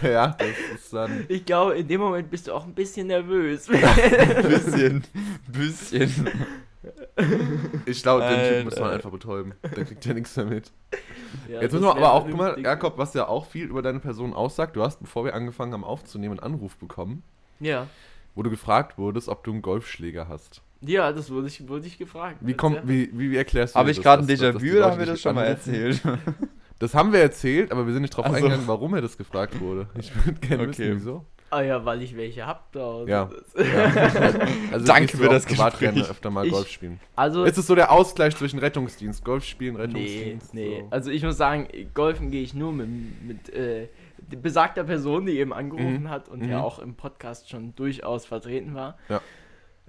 ja, das ist dann. Ich glaube, in dem Moment bist du auch ein bisschen nervös. *laughs* bisschen. bisschen. Ich glaube, den Typen muss man einfach betäuben. Der kriegt ja nichts mehr mit. Ja, Jetzt das müssen wir aber auch, guck mal. Jakob, was ja auch viel über deine Person aussagt. Du hast, bevor wir angefangen haben aufzunehmen, einen Anruf bekommen, Ja. wo du gefragt wurdest, ob du einen Golfschläger hast. Ja, das wurde ich, wurde ich gefragt. Wie, kommt, Ja. wie, wie, wie erklärst du Habe dir ich das, gerade ein Déjà-vu oder haben wir das schon mal erzählt? Das haben wir erzählt, aber wir sind nicht drauf Ach so. eingegangen, warum er das gefragt wurde. Ich würde gerne Okay. wissen, wieso. Ah ja, weil ich welche hab da. und Ja. das- *laughs* Also Danke für das Gespräch. gerne öfter mal Ich- Golf spielen. Also, Ist es so der Ausgleich zwischen Rettungsdienst, Golf spielen, nee, Rettungsdienst? nee. So. Also ich muss sagen, golfen gehe ich nur mit, mit äh, besagter Person, die eben angerufen Mhm. hat und Mhm. ja auch im Podcast schon durchaus vertreten war. Ja.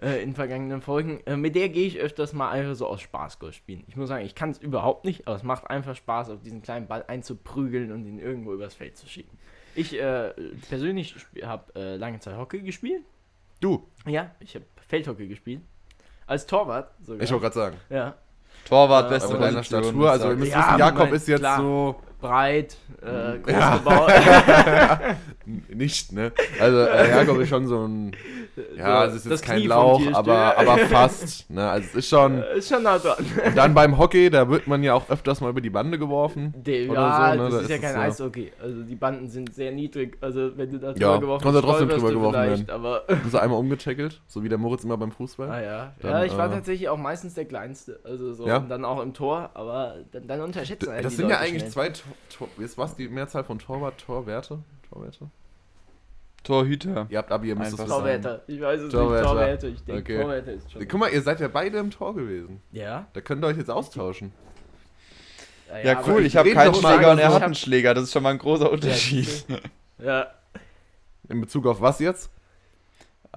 Äh, in vergangenen Folgen. Äh, mit der gehe ich öfters mal einfach so aus Spaß Golf spielen. Ich muss sagen, ich kann es überhaupt nicht, aber es macht einfach Spaß, auf diesen kleinen Ball einzuprügeln und ihn irgendwo übers Feld zu schicken. Ich äh, persönlich habe äh, lange Zeit Hockey gespielt. Du, Ja, ich habe Feldhockey gespielt. Als Torwart sogar. ich wollte gerade sagen. ja. Torwart, Äh, beste deiner Statur, also ihr müsst Ja, wissen, Jakob Moment, ist jetzt klar. so breit, äh, groß Ja. gebaut. *laughs* Nicht, ne? Also, äh, Jakob ist schon so ein. Ja, So, also es ist das jetzt kein Knie Lauch, aber, aber fast. Ne? Also es ist schon. *laughs* Ist schon nah dran. Und dann beim Hockey, da wird man ja auch öfters mal über die Bande geworfen. Oder ja, so, ne? das Da ist ja ist kein es Eishockey. Also die Banden sind sehr niedrig. Also wenn du da drüber Ja, geworfen du trotzdem drüber geworfen vielleicht, aber *laughs* Bist du einmal umgetackelt, so wie der Moritz immer beim Fußball? Ah ja. Dann, ja, ich war äh, tatsächlich auch meistens der Kleinste. Also so Ja? und dann auch im Tor, aber dann, dann unterschätzen einen das die sind ja eigentlich schnell. zwei. Tor, Tor, ist was die Mehrzahl von Torwart, Torwerte? Torwerte? Torhüter. Ihr habt Abi, ihr müsst es Einfach wissen. Torwärter. Ich weiß es Torwärter. nicht. Torwärter. Ich denke, Okay. Torwärter ist schon. Guck mal, ihr seid ja beide im Tor gewesen. Ja? Da könnt ihr euch jetzt austauschen. Ja, aber cool, ich habe keinen Schläger und er hat einen Schläger. Das ist schon mal ein großer Unterschied. Ja. *laughs* In Bezug auf was jetzt?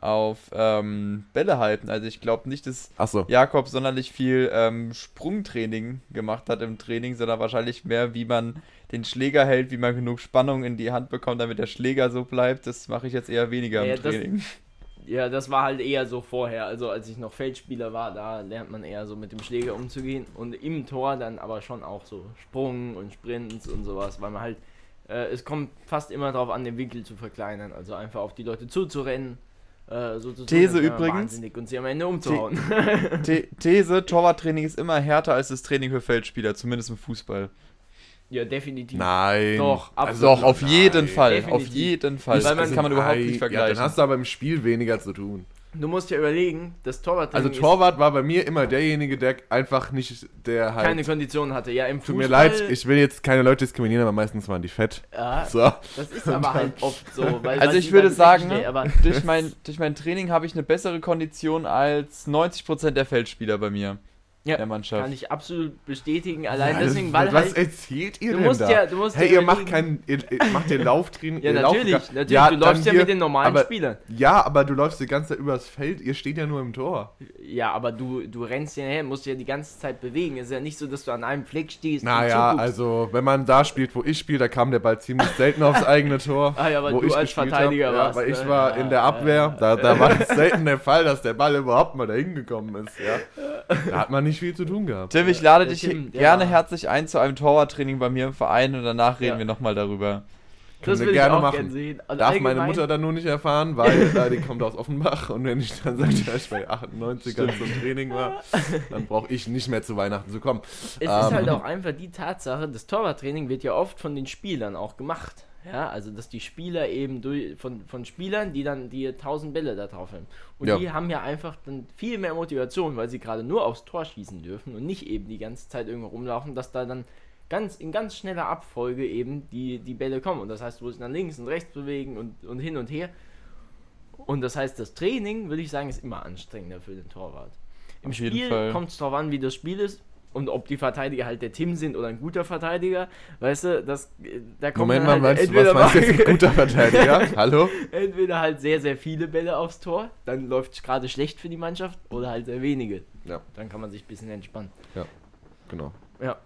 Auf ähm, Bälle halten. Also ich glaube nicht, dass Achso. Jakob sonderlich viel ähm, Sprungtraining gemacht hat im Training, sondern wahrscheinlich mehr, wie man den Schläger hält, wie man genug Spannung in die Hand bekommt, damit der Schläger so bleibt. Das mache ich jetzt eher weniger Ja, im das- Training. Ja, das war halt eher so vorher. Also als ich noch Feldspieler war, da lernt man eher so mit dem Schläger umzugehen. Und im Tor dann aber schon auch so Sprung und Sprints und sowas, weil man halt, äh, es kommt fast immer darauf an, den Winkel zu verkleinern. Also einfach auf die Leute zuzurennen. Äh, so zu tun, These man übrigens. wahnsinnig Und sie am Ende umzuhauen. The These, Torwarttraining ist immer härter als das Training für Feldspieler, zumindest im Fußball. ja, definitiv. Nein. Doch, also, Doch, auf jeden nein. Fall. Definitiv. Auf jeden Fall. Weil man- das kann man überhaupt nicht Ja, vergleichen. dann hast du aber im Spiel weniger zu tun. Du musst ja überlegen, das Torwarttraining Also Torwart war bei mir immer derjenige, der einfach nicht, der halt. keine Kondition hatte. Ja, im Tut Fußball. mir leid, ich will jetzt keine Leute diskriminieren, aber meistens waren die fett. ja, So. das ist aber halt oft so. Weil, Also ich würde sagen, schnell, aber durch, *laughs* mein, durch mein Training habe ich eine bessere Kondition als 90% der Feldspieler bei mir. Ja, der Mannschaft. Kann ich absolut bestätigen. Allein Ja, deswegen, weil was halt. erzählt ihr Du denn musst da? ja- du musst hey, ja ihr macht keinen, ihr, ihr macht den Lauftraining. *laughs* Ja, ihr natürlich. natürlich Ja, du läufst ja mit den normalen aber, Spielern. Ja, aber du läufst die ganze Zeit übers Feld, ihr steht ja nur im Tor. Ja, aber du, du rennst ja her, musst ja die ganze Zeit bewegen. Es ist ja nicht so, dass du an einem Fleck stehst. Naja, also wenn man da spielt, wo ich spiele, da kam der Ball ziemlich selten aufs eigene Tor. *laughs* Ah ja, weil wo du ich als Verteidiger hab. warst, Ja, weil ich ne? war Ja, in der Abwehr, ja. da, da war es selten der Fall, dass der Ball überhaupt mal dahin gekommen ist. Ja. *laughs* Da hat man nicht viel zu tun gehabt. Tim, ich lade der dich Tim, gerne war- herzlich ein zu einem Torwarttraining bei mir im Verein und danach reden Ja. wir nochmal darüber. das wir gerne ich auch machen. gern sehen. Also Darf meine Mutter dann nur nicht erfahren, weil *laughs* äh, die kommt aus Offenbach und wenn ich dann sage, dass ich bei 98ern zum Training war, dann brauche ich nicht mehr zu Weihnachten zu kommen. Es Ähm. ist halt auch einfach die Tatsache, das Torwarttraining wird ja oft von den Spielern auch gemacht. Ja, also dass die Spieler eben durch, von, von Spielern, die dann die 1000 Bälle da drauf haben. Und Ja. die haben ja einfach dann viel mehr Motivation, weil sie gerade nur aufs Tor schießen dürfen und nicht eben die ganze Zeit irgendwo rumlaufen, dass da dann ganz in ganz schneller Abfolge eben die, die Bälle kommen. Und das heißt, du musst nach links und rechts bewegen und, und hin und her. Und das heißt, das Training, würde ich sagen, ist immer anstrengender für den Torwart. Im Spiel kommt es darauf an, wie das Spiel ist und ob die Verteidiger halt der Tim sind oder ein guter Verteidiger. Weißt du, das, äh, da kommt Moment dann mal, halt meinst du, was entweder, meinst du jetzt mal, ein guter Verteidiger? *laughs* Hallo? entweder halt sehr, sehr viele Bälle aufs Tor, dann läuft es gerade schlecht für die Mannschaft, oder halt sehr wenige. Ja, Dann kann man sich ein bisschen entspannen. genau. Ja,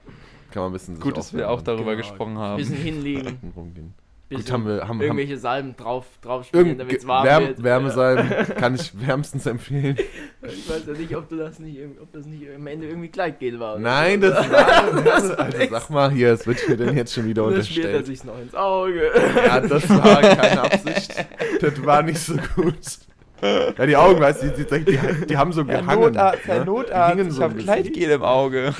Kann man ein bisschen Gut, dass wir auch darüber Genau. gesprochen ein haben. bisschen hinlegen, und *laughs* rumgehen. Bisschen haben wir- haben- haben- irgendwelche Salben drauf, drauf spielen, damit es warm Wärme, wird. Wärme Ja. sein, kann ich wärmstens empfehlen. *laughs* Ich weiß ja nicht, ob du das nicht, ob das nicht am Ende irgendwie Gleitgel war. oder Nein, so. das *laughs* war. Das, also sag mal hier, es wird mir denn jetzt schon wieder Und dann schmiert er unterstellt. sich noch ins Auge. Ja, das war keine *laughs* Absicht. Das war nicht so gut. Ja, die Augen, weißt du, die, die, die, die haben so Herr gehangen. Notarzt, Herr ne? Die Notarzt, hingen ich so habe. Kleidgel im Auge.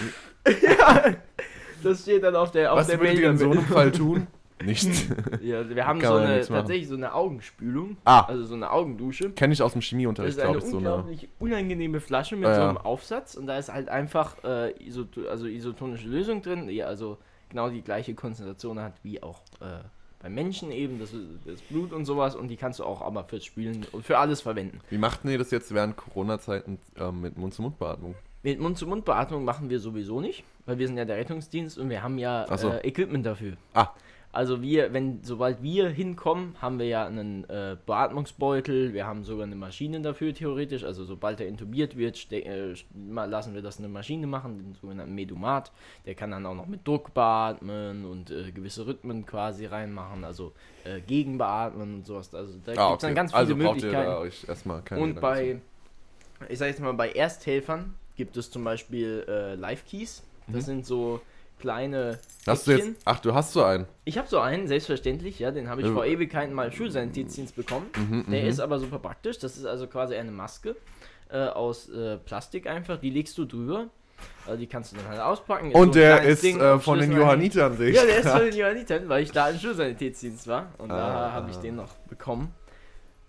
Das steht dann auf der, auf Was der würdet ihr in so einem Fall tun? Nichts. *laughs* Ja, wir haben Kann so man eine, nichts machen. tatsächlich so eine Augenspülung. Ah. Also so eine Augendusche. Kenne ich aus dem Das Chemieunterricht, ist eine glaube ich, so eine. unglaublich unangenehme Flasche mit Ja, so ja. einem Aufsatz und da ist halt einfach äh, isoto also isotonische Lösung drin, die also genau die gleiche Konzentration hat wie auch äh, beim Menschen eben, das, das Blut und sowas und die kannst du auch aber fürs Spülen und für alles verwenden. Wie machten ihr das jetzt während Corona-Zeiten ähm, mit Mund-zu-Mund-Beatmung? Mit Mund-zu-Mund-Beatmung machen wir sowieso nicht, weil wir sind ja der Rettungsdienst und wir haben ja Ach so. äh, Equipment dafür. Ah. Also wir, wenn, sobald wir hinkommen, haben wir ja einen äh, Beatmungsbeutel, wir haben sogar eine Maschine dafür theoretisch, also sobald er intubiert wird, äh, lassen wir das eine Maschine machen, den sogenannten Medumat, der kann dann auch noch mit Druck beatmen und äh, gewisse Rhythmen quasi reinmachen, also äh, gegenbeatmen und sowas, also da gibt es dann ganz viele also braucht ihr Möglichkeiten. euch erstmal keine Und bei, ich sag jetzt mal, bei Ersthelfern gibt es zum Beispiel äh, Live-Keys. Das Mhm. sind so kleine Hast du Päckchen. jetzt. Ach, du hast so einen. Ich habe so einen, selbstverständlich, ja, den habe ich Ja. vor Ewigkeiten mal im Schulsanitätsdienst bekommen. Mhm, Der mhm. ist aber super praktisch. Das ist also quasi eine Maske äh, aus äh, Plastik einfach. Die legst du drüber. Also die kannst du dann halt auspacken. So Und ein der ist äh, von den. Johannitern, sehe ich. Ja, der ist von den Johannitern, weil ich da im Schulsanitätsdienst war. Und da Ah. habe ich den noch bekommen.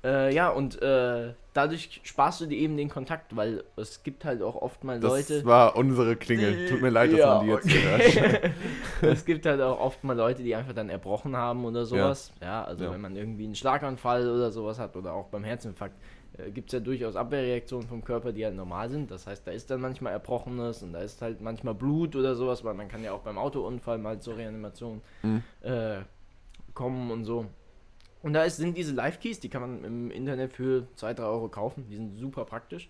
Äh, ja, und äh, dadurch sparst du dir eben den Kontakt, weil es gibt halt auch oft mal Das Leute. war unsere Klingel. Tut mir leid, dass Ja, man die jetzt okay. hört. *laughs* es gibt halt auch oft mal Leute, die einfach dann erbrochen haben oder sowas. Ja, also Ja. wenn man irgendwie einen Schlaganfall oder sowas hat oder auch beim Herzinfarkt, äh, gibt es ja durchaus Abwehrreaktionen vom Körper, die halt normal sind. Das heißt, da ist dann manchmal Erbrochenes und da ist halt manchmal Blut oder sowas, weil man kann ja auch beim Autounfall mal zur Reanimation Mhm. äh, kommen und so. Und da ist, sind diese Live-Keys, die kann man im Internet für 2, 3 Euro kaufen. Die sind super praktisch.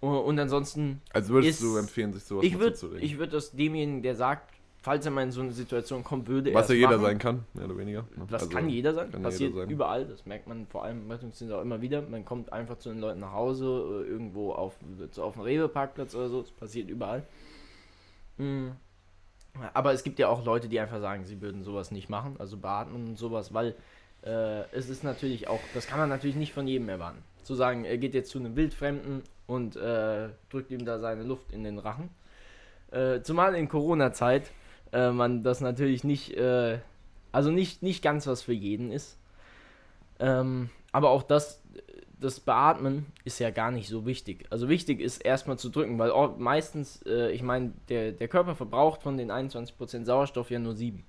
Und, ansonsten Also würdest Ist- du empfehlen, sich sowas ich mal würde zuzulegen? ich würd das demjenigen, der sagt, falls er mal in so eine Situation kommen würde, Was erst ja jeder machen. sein kann, mehr oder weniger. Das Also, kann jeder sein, kann passiert jeder sein. überall, das merkt man vor allem im Rettungsdienst auch immer wieder. Man kommt einfach zu den Leuten nach Hause, äh, irgendwo auf, auf dem Rewe-Parkplatz oder so, das passiert überall. Mm. Aber es gibt ja auch Leute, die einfach sagen, sie würden sowas nicht machen, also beatmen und sowas, weil äh, es ist natürlich auch, das kann man natürlich nicht von jedem erwarten. Zu sagen, er geht jetzt zu einem Wildfremden und äh, drückt ihm da seine Luft in den Rachen. Äh, zumal in Corona-Zeit äh, man das natürlich nicht, äh, also nicht, nicht ganz was für jeden ist. Ähm, aber auch das, das Beatmen ist ja gar nicht so wichtig. Also wichtig ist erstmal zu drücken, weil meistens, äh, ich meine, der, der Körper verbraucht von den 21% Sauerstoff ja nur 7,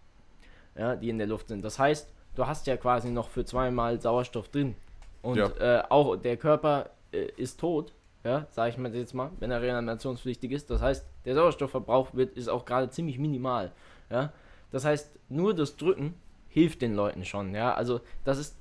ja, die in der Luft sind. Das heißt, du hast ja quasi noch für zweimal Sauerstoff drin. Und Ja. äh, auch der Körper äh, ist tot, ja, sage ich mal jetzt mal, wenn er reanimationspflichtig ist. Das heißt, der Sauerstoffverbrauch wird, ist auch gerade ziemlich minimal. Ja? Das heißt, nur das Drücken hilft den Leuten schon. Ja? Also das ist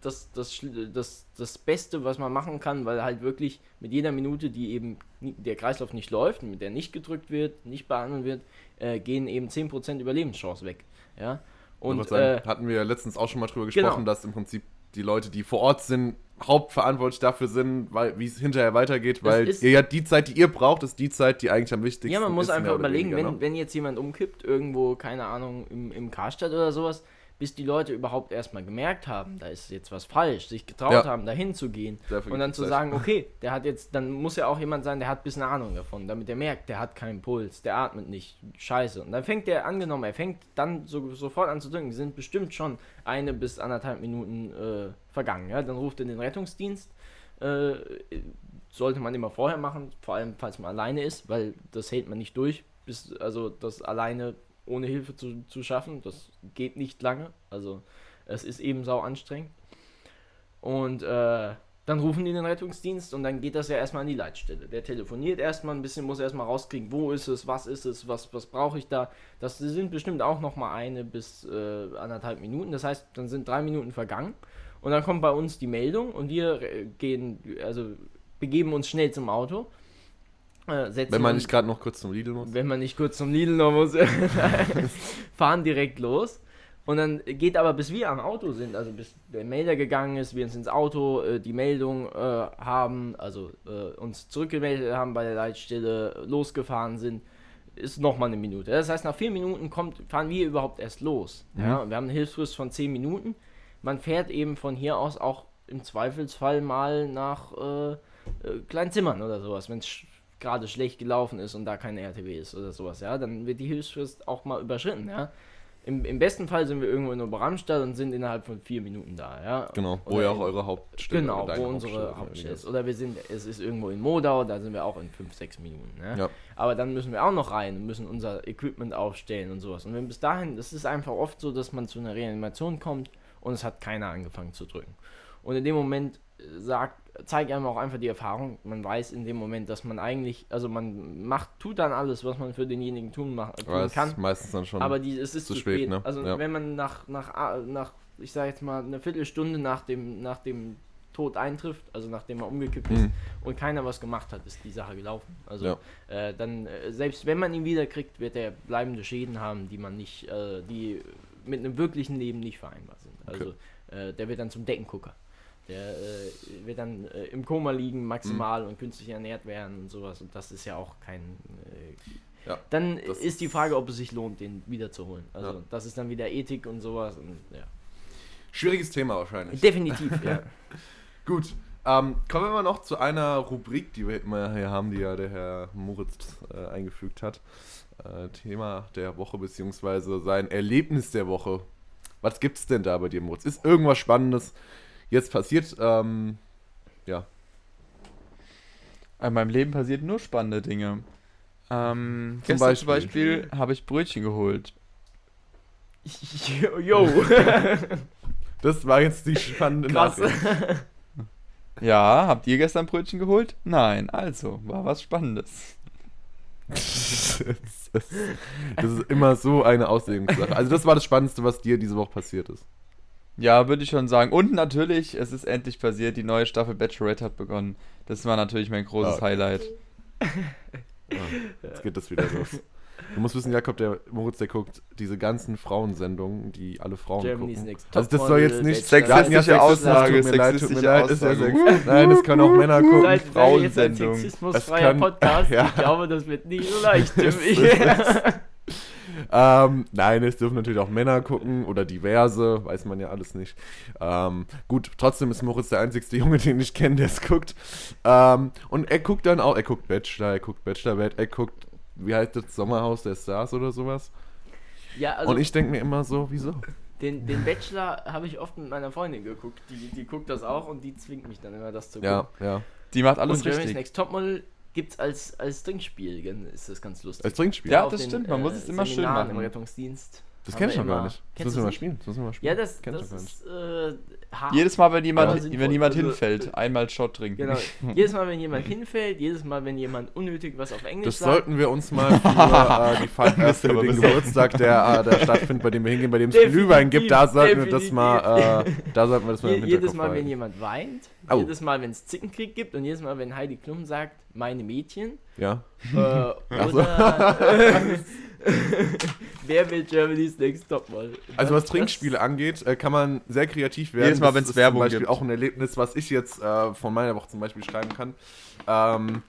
das, das, das, das Beste, was man machen kann, weil halt wirklich mit jeder Minute, die eben der Kreislauf nicht läuft, mit der nicht gedrückt wird, nicht behandelt wird, äh, gehen eben 10% Überlebenschance weg. Ja? Und äh, hatten wir ja letztens auch schon mal drüber genau. gesprochen, dass im Prinzip die Leute, die vor Ort sind, hauptverantwortlich dafür sind, wie es hinterher weitergeht, weil ist- ihr ja die Zeit, die ihr braucht, ist die Zeit, die eigentlich am wichtigsten ist. Ja, man muss einfach mehr oder überlegen, weniger, wenn, ne? wenn jetzt jemand umkippt, irgendwo, keine Ahnung, im, im Karstadt oder sowas, bis die Leute überhaupt erstmal gemerkt haben, da ist jetzt was falsch, sich getraut Ja. haben, da hinzugehen Dafür und dann zu sagen, *laughs* okay, der hat jetzt, dann muss ja auch jemand sein, der hat ein bisschen Ahnung davon, damit er merkt, der hat keinen Puls, der atmet nicht, scheiße. Und dann fängt der, angenommen, er fängt dann so, sofort an zu drücken, sind bestimmt schon eine bis anderthalb Minuten äh, vergangen, ja, dann ruft er den Rettungsdienst, äh, sollte man immer vorher machen, vor allem falls man alleine ist, weil das hält man nicht durch, bis, also das alleine ohne Hilfe zu, zu schaffen, das geht nicht lange, also es ist eben sau anstrengend. Und äh, dann rufen die den Rettungsdienst und dann geht das ja erstmal an die Leitstelle. Der telefoniert erstmal ein bisschen, muss erstmal rauskriegen, wo ist es, was ist es, was, was brauche ich da. Das sind bestimmt auch nochmal eine bis äh, anderthalb Minuten. Das heißt, dann sind drei Minuten vergangen und dann kommt bei uns die Meldung und wir äh, gehen, also begeben uns schnell zum Auto. Äh, setzen Wenn man nicht gerade noch kurz zum Lidl muss. wenn man nicht kurz zum Lidl noch muss, *laughs* *laughs* fahren direkt los. Und dann geht aber, bis wir am Auto sind, also bis der Melder gegangen ist, wir uns ins Auto äh, die Meldung äh, haben, also äh, uns zurückgemeldet haben bei der Leitstelle, losgefahren sind, ist nochmal eine Minute. Das heißt, nach vier Minuten kommt, fahren wir überhaupt erst los. Ja? Und wir haben eine Hilfsfrist von zehn Minuten. Man fährt eben von hier aus auch im Zweifelsfall mal nach äh, äh, Kleinzimmern oder sowas, wenn es gerade schlecht gelaufen ist und da keine RTW ist oder sowas, ja, dann wird die Hilfsfrist auch mal überschritten, ja. Im, Im besten Fall sind wir irgendwo in Oberramstadt und sind innerhalb von vier Minuten da, ja. Genau, wo Oder ja auch eure Hauptstelle Genau, wo unsere Hauptstelle ist. Oder wir sind, es ist irgendwo in Modau, da sind wir auch in fünf, sechs Minuten, ne? Ja. Aber dann müssen wir auch noch rein und müssen unser Equipment aufstellen und sowas. Und wenn bis dahin, das ist einfach oft so, dass man zu einer Reanimation kommt und es hat keiner angefangen zu drücken. Und in dem Moment sagt, zeigt einem auch einfach die Erfahrung, man weiß in dem Moment, dass man eigentlich, also man macht, tut dann alles, was man für denjenigen tun, mach, tun Aber es kann. ist meistens dann schon. Aber die, es ist zu spät, spät. ne? Also Ja. wenn man nach, nach, ah, nach, ich sage jetzt mal, eine Viertelstunde nach dem, nach dem Tod eintrifft, also nachdem er umgekippt ist Mhm. und keiner was gemacht hat, ist die Sache gelaufen. Also Ja. äh, dann, äh, selbst wenn man ihn wiederkriegt, wird er bleibende Schäden haben, die man nicht, äh, die mit einem wirklichen Leben nicht vereinbar sind. Also äh, der wird dann zum Deckengucker. Der äh, wird dann äh, im Koma liegen, maximal Mhm. und künstlich ernährt werden und sowas. Und das ist ja auch kein, äh, Ja, dann ist die Frage, ob es sich lohnt, den wiederzuholen. Also Ja. das ist dann wieder Ethik und sowas. Und, ja. Schwieriges Thema wahrscheinlich. Definitiv, ja. *laughs* Gut. Ähm, kommen wir mal noch zu einer Rubrik, die wir immer hier haben, die ja der Herr Moritz äh, eingefügt hat. Äh, Thema der Woche, beziehungsweise sein Erlebnis der Woche. Was gibt's denn da bei dir, Moritz? Ist irgendwas Spannendes jetzt passiert? Ähm, ja. In meinem Leben passiert nur spannende Dinge. Ähm, Zum gestern zum Beispiel? Beispiel habe ich Brötchen geholt. *laughs* Yo, *laughs* Das war jetzt die spannende krass. Nachricht. Ja, habt ihr gestern Brötchen geholt? Nein, also, war was Spannendes. das, *laughs* ist, das ist immer so eine Auslegungssache. Also das war das Spannendste, was dir diese Woche passiert ist. Ja, würde ich schon sagen. Und natürlich, es ist endlich passiert, die neue Staffel Bachelorette hat begonnen. Das war natürlich mein großes Ah. Highlight. *laughs* Ja, jetzt geht das wieder los. Du musst wissen, Jakob, der Moritz, der guckt diese ganzen Frauensendungen, die alle Frauen Germany's gucken. Also das soll jetzt nicht hatten ja Sexistische Sexismus, Aussage, tut mir leid, tut mir sexistische leid, ist ja Aussage. sex *laughs* Nein, das können auch Männer gucken. Seid ihr jetzt ein Frauensendung. sexismusfreier kann- Podcast? *laughs* Ja. Ich glaube, das wird nicht so leicht für mich. Ähm, nein, es dürfen natürlich auch Männer gucken oder diverse, weiß man ja alles nicht. Ähm, gut, trotzdem ist Moritz der einzigste Junge, den ich kenne, der es guckt. Ähm, und er guckt dann auch, er guckt Bachelor, er guckt Bachelorette, er guckt, wie heißt das, Sommerhaus der Stars oder sowas. ja, also und ich denke mir immer so, wieso? den, den Bachelor habe ich oft mit meiner Freundin geguckt. Die, die guckt das auch und die zwingt mich dann immer, das zu gucken. Ja, ja. Die macht alles und Germany's richtig. Next Topmodel gibt es als, als Trinkspiel, ist das ganz lustig. Als Trinkspiel. Ja, Auf das stimmt, man muss es immer schön machen. Im Rettungsdienst. Das haben kenn ich noch gar nicht. Das müssen wir mal spielen. Das müssen wir mal spielen. Ja, das, Kenn das ist äh, hart. Jedes Mal, wenn jemand, Aber sinnvoll. wenn jemand Also, hinfällt, einmal Shot trinken. Genau. *laughs* jedes Mal, wenn jemand hinfällt, jedes Mal, wenn jemand unnötig was auf Englisch Das sagt. sollten wir uns mal für, äh, die *laughs* Feier für den. Geburtstag, der, äh, der *laughs* stattfindet, bei dem wir hingehen, bei dem es Glühwein gibt, da sollten wir das mal, äh, da sollten wir das mal im Hinterkopf jedes Mal, wenn behalten. jemand weint, Au. jedes Mal, wenn es Zickenkrieg gibt und jedes Mal, wenn Heidi Klum sagt, meine Mädchen, Ja, äh, so. oder äh, *laughs* wer will Germany's Next Topmodel? also Das- was Trinkspiele angeht, äh, kann man sehr kreativ werden. Jedes Mal, Das wenn's ist Werbung zum Beispiel gibt. auch ein Erlebnis, was ich jetzt äh, von meiner Woche zum Beispiel schreiben kann. Ähm,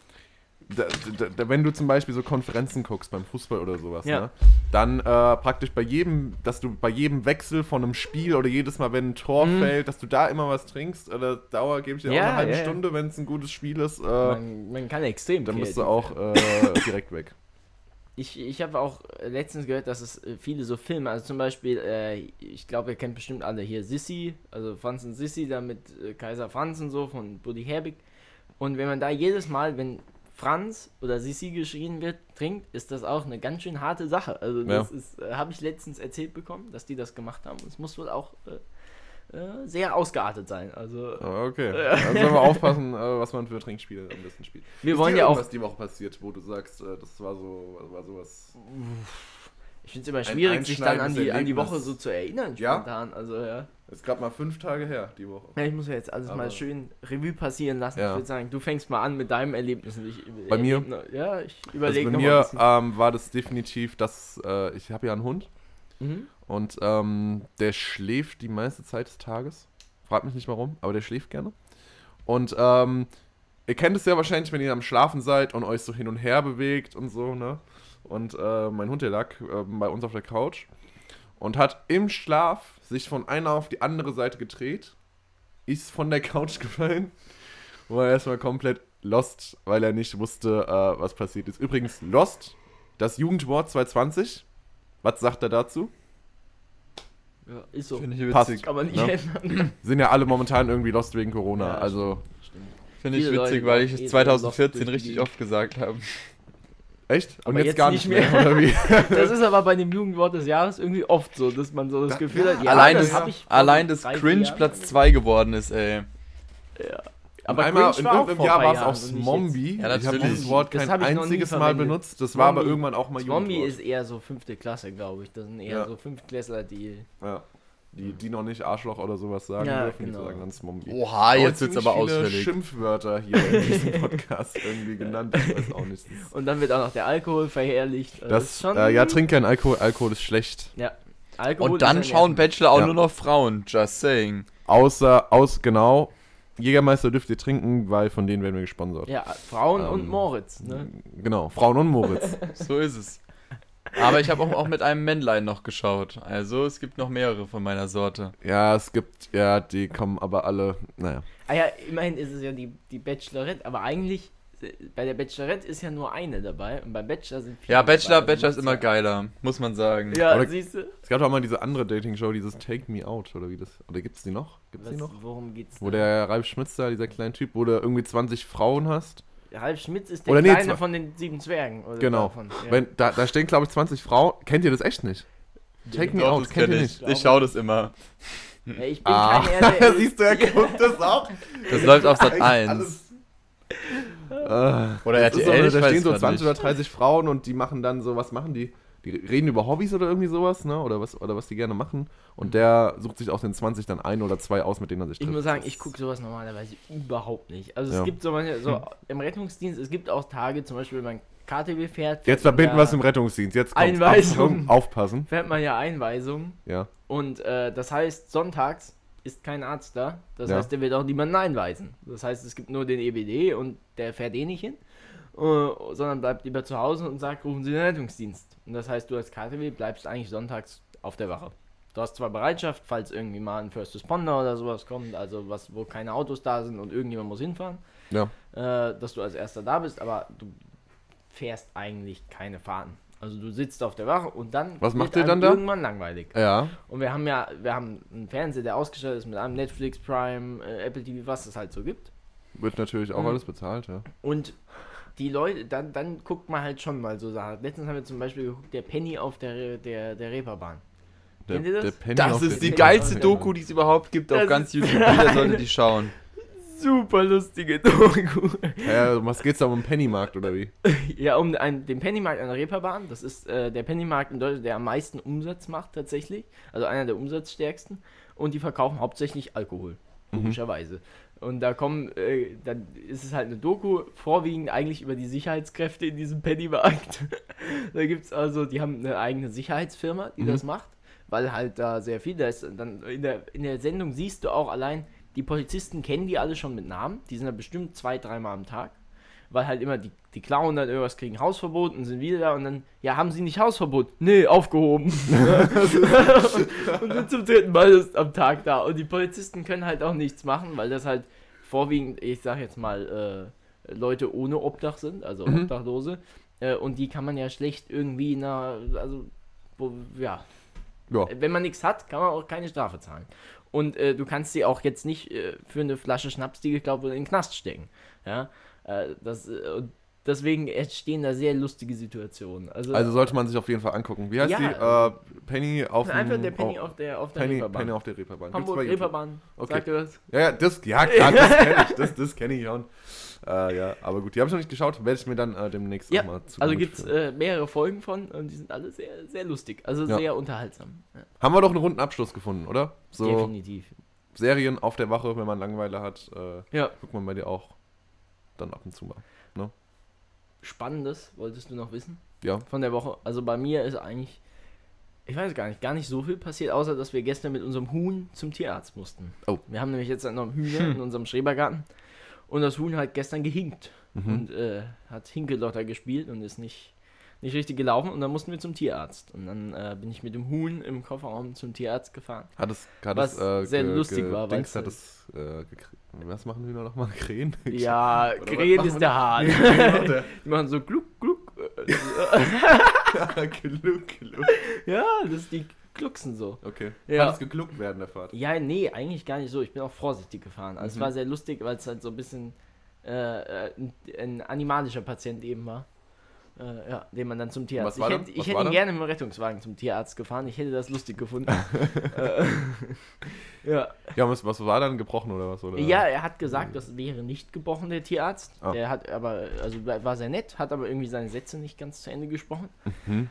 da, da, da, wenn du zum Beispiel so Konferenzen guckst beim Fußball oder sowas, Ja. ne, dann äh, praktisch bei jedem, dass du bei jedem Wechsel von einem Spiel oder jedes Mal, wenn ein Tor Mhm. fällt, dass du da immer was trinkst, oder Dauer gebe ich dir auch Ja, eine halbe ja. Stunde, wenn es ein gutes Spiel ist, äh, Man, man kann extrem dann bist du auch äh, direkt weg. *laughs* Ich, ich habe auch letztens gehört, dass es äh, viele so Filme, also zum Beispiel, äh, ich glaube, ihr kennt bestimmt alle hier Sissy, also Franz und Sissy, da mit äh, Kaiser Franz und so von Buddy Herbig. Und wenn man da jedes Mal, wenn Franz oder Sissi geschrien wird, trinkt, ist das auch eine ganz schön harte Sache. Also das ist, äh, habe ich letztens erzählt bekommen, dass die das gemacht haben. Und es muss wohl auch äh, sehr ausgeartet sein. Also Ah, Okay, also sollen wir aufpassen, äh, was man für Trinkspiele am besten spielt. wir Ist wollen dir ja auch irgendwas die Woche passiert, wo du sagst, äh, das war so, war sowas. Ich finde es immer schwierig, sich dann an die, an die Woche so zu erinnern, Ja? spontan. Also, ja. Ist gerade mal fünf Tage her, die Woche. ja. Ich muss ja jetzt alles mal Aber- schön Revue passieren lassen. Ja. Ich würde sagen, du fängst mal an mit deinem Erlebnis. Ich, Bei mir? Ja, ich Also überlege bei noch mir mal ähm, war das definitiv, dass äh, ich habe ja einen Hund. Mhm. Und ähm, der schläft die meiste Zeit des Tages. Frag mich nicht warum, aber der schläft gerne. Und ähm, ihr kennt es ja wahrscheinlich, wenn ihr am Schlafen seid und euch so hin und her bewegt und so, ne? Und äh, mein Hund, der lag äh, bei uns auf der Couch und hat im Schlaf sich von einer auf die andere Seite gedreht, ist von der Couch *laughs* gefallen, war erstmal komplett lost, weil er nicht wusste, äh, was passiert ist. Übrigens, lost, das Jugendwort 220, was sagt er dazu? Ja, ist so. Finde ich Passt. witzig. Kann man nicht Ne? ändern. *laughs* Sind ja alle momentan irgendwie lost wegen Corona. Ja, also. Finde ich witzig, Leute weil ich eh es so lost 2014 durch die richtig oft gesagt habe. echt? Und Aber jetzt, jetzt gar nicht mehr, mehr. oder wie? *laughs* Das ist aber bei dem Jugendwort des Jahres irgendwie oft so, dass man so das Da- Gefühl ja, hat, ja, allein das das, allein das Cringe Jahren Platz mal 2 geworden ist, ey. Ja. Aber einmal in irgendeinem Jahr war es auch Smombi. Ja, ich habe dieses Wort Das kein einziges Mal verwendet. benutzt. Das war aber Smombi- irgendwann auch mal. Zombie Jugendwort. ist eher so fünfte Klasse, glaube ich. Das sind eher Ja. so Fünftklässler, die. Ja. Die, die noch nicht Arschloch oder sowas sagen Ja, dürfen, die genau. sagen dann Smombi. Oha, jetzt wird's aber viele ausfällig. Schimpfwörter hier in diesem *laughs* Podcast irgendwie genannt. Ich weiß auch nicht. Das, *laughs* Und dann wird auch noch der Alkohol verherrlicht. Also das ist schon- äh, ja, trink kein Alkohol. Alkohol ist schlecht. Ja. Alkohol Und dann schauen. Bachelor auch nur noch Frauen, just saying. Außer, aus, genau. Jägermeister dürft ihr trinken, weil von denen werden wir gesponsert. Ja, Frauen Ähm, und Moritz, ne? Genau, Frauen und Moritz. *laughs* So ist es. Aber ich habe auch, auch mit einem Männlein noch geschaut. Also es gibt noch mehrere von meiner Sorte. ja, es gibt, ja, die kommen aber alle, naja. Ah ja, immerhin ist es ja die, die Bachelorette, aber eigentlich, bei der Bachelorette ist ja nur eine dabei und beim Bachelor sind viele Ja, Bachelor, dabei. Bachelor ist immer geiler, muss man sagen. Ja, Aber- siehst du? Es gab doch mal diese andere Dating-Show, dieses Take Me Out, oder wie das, oder gibt's die noch? Gibt's die noch? Worum geht's? Wo da? der Ralf Schmitz da, dieser kleine Typ, wo du irgendwie 20 Frauen hast. Ralf Schmitz ist der Oder nee, Kleine von den sieben Zwergen. Oder Genau. Davon. Ja. Wenn, da, da stehen, glaube ich, 20 Frauen. Kennt ihr das echt nicht? Take Me Out, das kennt kenn ihr ich. nicht? Ich schaue das immer. ja, ich bin Ah, kein *laughs* siehst du, er guckt das auch. Das läuft auf Sat Eigentlich 1. alles-. Oder Das ist so, RTL, da ich stehen so grad 20 nicht. oder 30 Frauen und die machen dann so, was machen die? Die reden über Hobbys oder irgendwie sowas, ne? Oder was, oder was die gerne machen. Und der sucht sich aus den 20 dann ein oder zwei aus, mit denen er sich Ich trifft. muss sagen, ich gucke sowas normalerweise überhaupt nicht. Also es Ja. gibt so manche, so im Rettungsdienst, es gibt auch Tage, zum Beispiel wenn man KTW fährt. Jetzt verbinden wir es im Rettungsdienst. Jetzt kommt's. Einweisung. Aufpassen. Fährt man ja Einweisungen Ja. und äh, das heißt, sonntags ist kein Arzt da. Das Ja. heißt, der wird auch niemanden einweisen. Das heißt, es gibt nur den EBD und der fährt eh nicht hin, äh, sondern bleibt lieber zu Hause und sagt, rufen Sie den Rettungsdienst. Und das heißt, du als KTW bleibst eigentlich sonntags auf der Wache. Du hast zwar Bereitschaft, falls irgendwie mal ein First Responder oder sowas kommt, also was, wo keine Autos da sind und irgendjemand muss hinfahren, Ja. äh, dass du als erster da bist, aber du fährst eigentlich keine Fahrten. Also du sitzt auf der Wache und dann Was macht wird ihr dann da? irgendwann langweilig. Ja. Und wir haben ja, wir haben einen Fernseher, der ausgestattet ist mit einem Netflix, Prime, äh, Apple TV, was es halt so gibt. Wird natürlich auch Mhm. alles bezahlt, ja. Und die Leute, dann, dann guckt man halt schon mal so Sachen. Letztens haben wir zum Beispiel geguckt, der Penny auf der, der, der Reeperbahn. Der, Kennt ihr das? der Penny Das auf ist die geilste Doku, die es überhaupt gibt auf Das ganz ist- YouTube. Jeder sollte die schauen. Super lustige Doku. Ja, was geht's da um den Pennymarkt oder wie? *laughs* ja, um ein, den Pennymarkt an der Reeperbahn. Das ist äh, der Pennymarkt in Deutschland, der am meisten Umsatz macht tatsächlich. Also einer der umsatzstärksten. Und die verkaufen hauptsächlich Alkohol. Logischerweise. Und da kommen, äh, dann ist es halt eine Doku, vorwiegend eigentlich über die Sicherheitskräfte in diesem Pennymarkt. *laughs* da gibt es also, die haben eine eigene Sicherheitsfirma, die Mhm. das macht, weil halt da sehr viel, da ist dann in der, in der Sendung siehst du auch allein, die Polizisten kennen die alle schon mit Namen, die sind da bestimmt zwei, dreimal am Tag, weil halt immer die, die klauen dann irgendwas, kriegen Hausverbot und sind wieder da und dann, ja, haben sie nicht Hausverbot? Nee, aufgehoben. *laughs* *laughs* und sind zum dritten Mal ist am Tag da. Und die Polizisten können halt auch nichts machen, weil das halt vorwiegend, ich sag jetzt mal, äh, Leute ohne Obdach sind, also Mhm. Obdachlose. Äh, und die kann man ja schlecht irgendwie, na, also, wo, ja, Ja. wenn man nichts hat, kann man auch keine Strafe zahlen. Und äh, du kannst sie auch jetzt nicht äh, für eine Flasche Schnaps, die geklaut wurde, in den Knast stecken. Ja, äh, das, äh, und deswegen entstehen da sehr lustige Situationen. Also, Also sollte man sich auf jeden Fall angucken. Wie heißt Ja. die? Äh, Penny auf einfach dem- der Penny auf der, auf der Penny, Reeperbahn. Penny auf der Reeperbahn. Hamburg. Reeperbahn. Okay. Sagt ihr das? Ja, ja, das, ja klar, das kenne ich. Das, das kenne ich schon. Äh, ja, aber gut, die habe ich noch nicht geschaut. Werde ich mir dann äh, demnächst Ja, mal zu Also gibt es äh, mehrere Folgen von und die sind alle sehr, sehr lustig. Also Ja. sehr unterhaltsam. Ja, Haben wir doch einen runden Abschluss gefunden, oder? So Definitiv. Serien auf der Wache, wenn man Langeweile hat, äh, Ja. guckt man bei dir auch dann ab und zu mal. Spannendes, wolltest du noch wissen? Ja. Von der Woche. Also bei mir ist eigentlich, ich weiß gar nicht, gar nicht so viel passiert, außer dass wir gestern mit unserem Huhn zum Tierarzt mussten. Oh. Wir haben nämlich jetzt noch einen Hühner Hm. in unserem Schrebergarten und das Huhn hat gestern gehinkt Mhm. und äh, hat Hinkelotter gespielt und ist nicht, nicht richtig gelaufen und dann mussten wir zum Tierarzt. Und dann äh, bin ich mit dem Huhn im Kofferraum zum Tierarzt gefahren. Hat es, hat Was es, äh, sehr ge- lustig ge- war, Dings, hat es, äh, was machen die da nochmal? *laughs* Krähen? Ja, Krähen ist der? Hahn. *laughs* Nee, genau Die machen so gluck, gluck. äh, *laughs* der. Gluck, gluck. ja, das die glucksen so. Okay. Ja. Hat es gegluckt während der Fahrt? Ja, nee, eigentlich gar nicht so. Ich bin auch vorsichtig gefahren. Also Mhm. es war sehr lustig, weil es halt so ein bisschen äh, äh, ein, animalischer Patient eben war. Äh, ja, den man dann zum Tierarzt. Was war ich hätte, ich hätte ihn da? gerne mit dem Rettungswagen zum Tierarzt gefahren. Ich hätte das lustig gefunden. *laughs* äh, *laughs* ja. Ja, was, was war dann gebrochen oder was? Oder? ja, er hat gesagt, das wäre nicht gebrochen, der Tierarzt. Ah. Der hat aber, also war sehr nett, hat aber irgendwie seine Sätze nicht ganz zu Ende gesprochen. Mhm.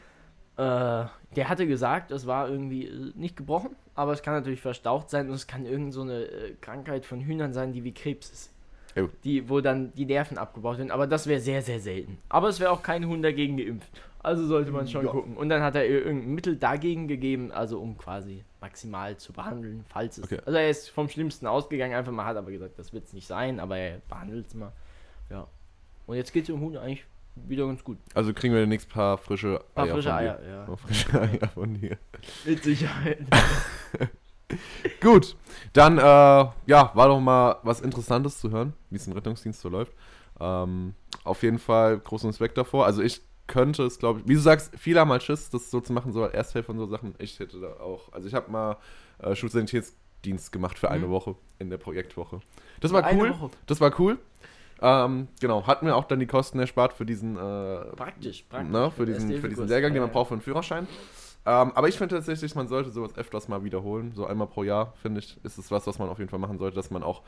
Äh, der hatte gesagt, es war irgendwie äh, nicht gebrochen, aber es kann natürlich verstaucht sein und es kann irgend so eine äh, Krankheit von Hühnern sein, die wie Krebs ist. Gut. die, wo dann die Nerven abgebaut werden. Aber das wäre sehr, sehr selten. Aber es wäre auch kein Hund dagegen geimpft. Also sollte man schon Ja. gucken. Und dann hat er irgendein Mittel dagegen gegeben, also um quasi maximal zu behandeln, falls es. Okay. Also er ist vom Schlimmsten ausgegangen, einfach mal hat aber gesagt, das wird es nicht sein, aber er behandelt es mal. Ja. Und jetzt geht es dem Hund eigentlich wieder ganz gut. Also kriegen wir demnächst ein paar frische paar Eier frische von Eier, dir. ja. Paar frische Eier *laughs* von dir. Mit Sicherheit. *laughs* Gut, dann, äh, ja, war doch mal was Interessantes zu hören, wie es im Rettungsdienst so läuft. Ähm, auf jeden Fall großen Respekt davor. Also ich könnte es, glaube ich, wie du sagst, viele haben mal Schiss, das so zu machen, so als Ersthelfer und so Sachen. Ich hätte da auch, also ich habe mal äh, Schulsanitätsdienst gemacht für eine Mhm. Woche in der Projektwoche. Das war Eine cool, Woche. das war cool. Ähm, genau, hat mir auch dann die Kosten erspart für diesen, äh, Praktisch, praktisch. ne, für, diesen, für diesen Lehrgang, den man braucht für einen Führerschein. Ähm, aber ich finde tatsächlich, man sollte sowas öfters mal wiederholen. So einmal pro Jahr, finde ich, ist es was, was man auf jeden Fall machen sollte, dass man auch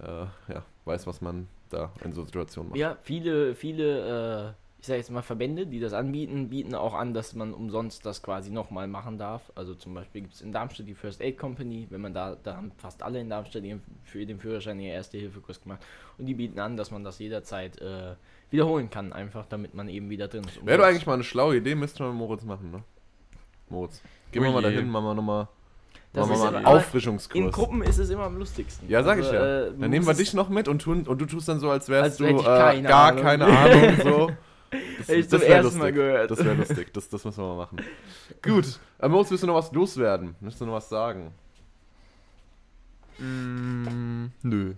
äh, ja, weiß, was man da in so Situationen macht. Ja, viele, viele, äh, ich sage jetzt mal Verbände, die das anbieten, bieten auch an, dass man umsonst das quasi nochmal machen darf. Also zum Beispiel gibt es in Darmstadt die First Aid Company, wenn man da, da haben fast alle in Darmstadt ihren, für den Führerschein ihr Erste-Hilfe-Kurs gemacht. Und die bieten an, dass man das jederzeit äh, wiederholen kann, einfach damit man eben wieder drin ist. Wäre doch eigentlich mal eine schlaue Idee, müsste man mit Moritz machen, ne? Moritz. Gehen wir Oh mal je. dahin, machen wir nochmal Das machen wir ist mal einen Auffrischungskurs. In Gruppen ist es immer am lustigsten. ja, sag ich Also, ja. äh, dann nehmen wir dich noch mit und, tun, und du tust dann so, als wärst Als du äh, ich keine gar Ahnung. keine *laughs* Ahnung. So. Das, Hätte ich zum wär ersten Mal lustig. gehört. Das wäre lustig. Das, das müssen wir mal machen. Gut. Äh, Moritz, willst du noch was loswerden? Willst du noch was sagen? Mm, nö.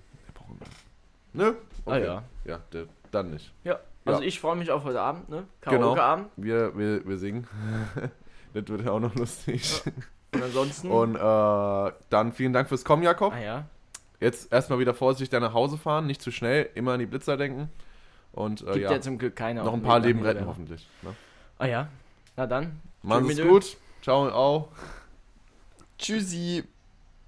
Nö? Ah ja. Ja, der, dann nicht. Ja, also Ja. ich freue mich auf heute Abend, ne? Genau. Karaoke-Abend. Wir, wir, wir singen. *laughs* das wird ja auch noch lustig. Und ansonsten. Und äh, dann vielen Dank fürs Kommen, Jakob. ah ja. Jetzt erstmal wieder vorsichtig da nach Hause fahren, nicht zu schnell, immer an die Blitzer denken. Und äh, Gibt ja. ja, zum Glück keine noch ein paar Leben retten hoffentlich. Ne? Ah ja. Na dann. Ö. gut. Ciao und au. Tschüssi.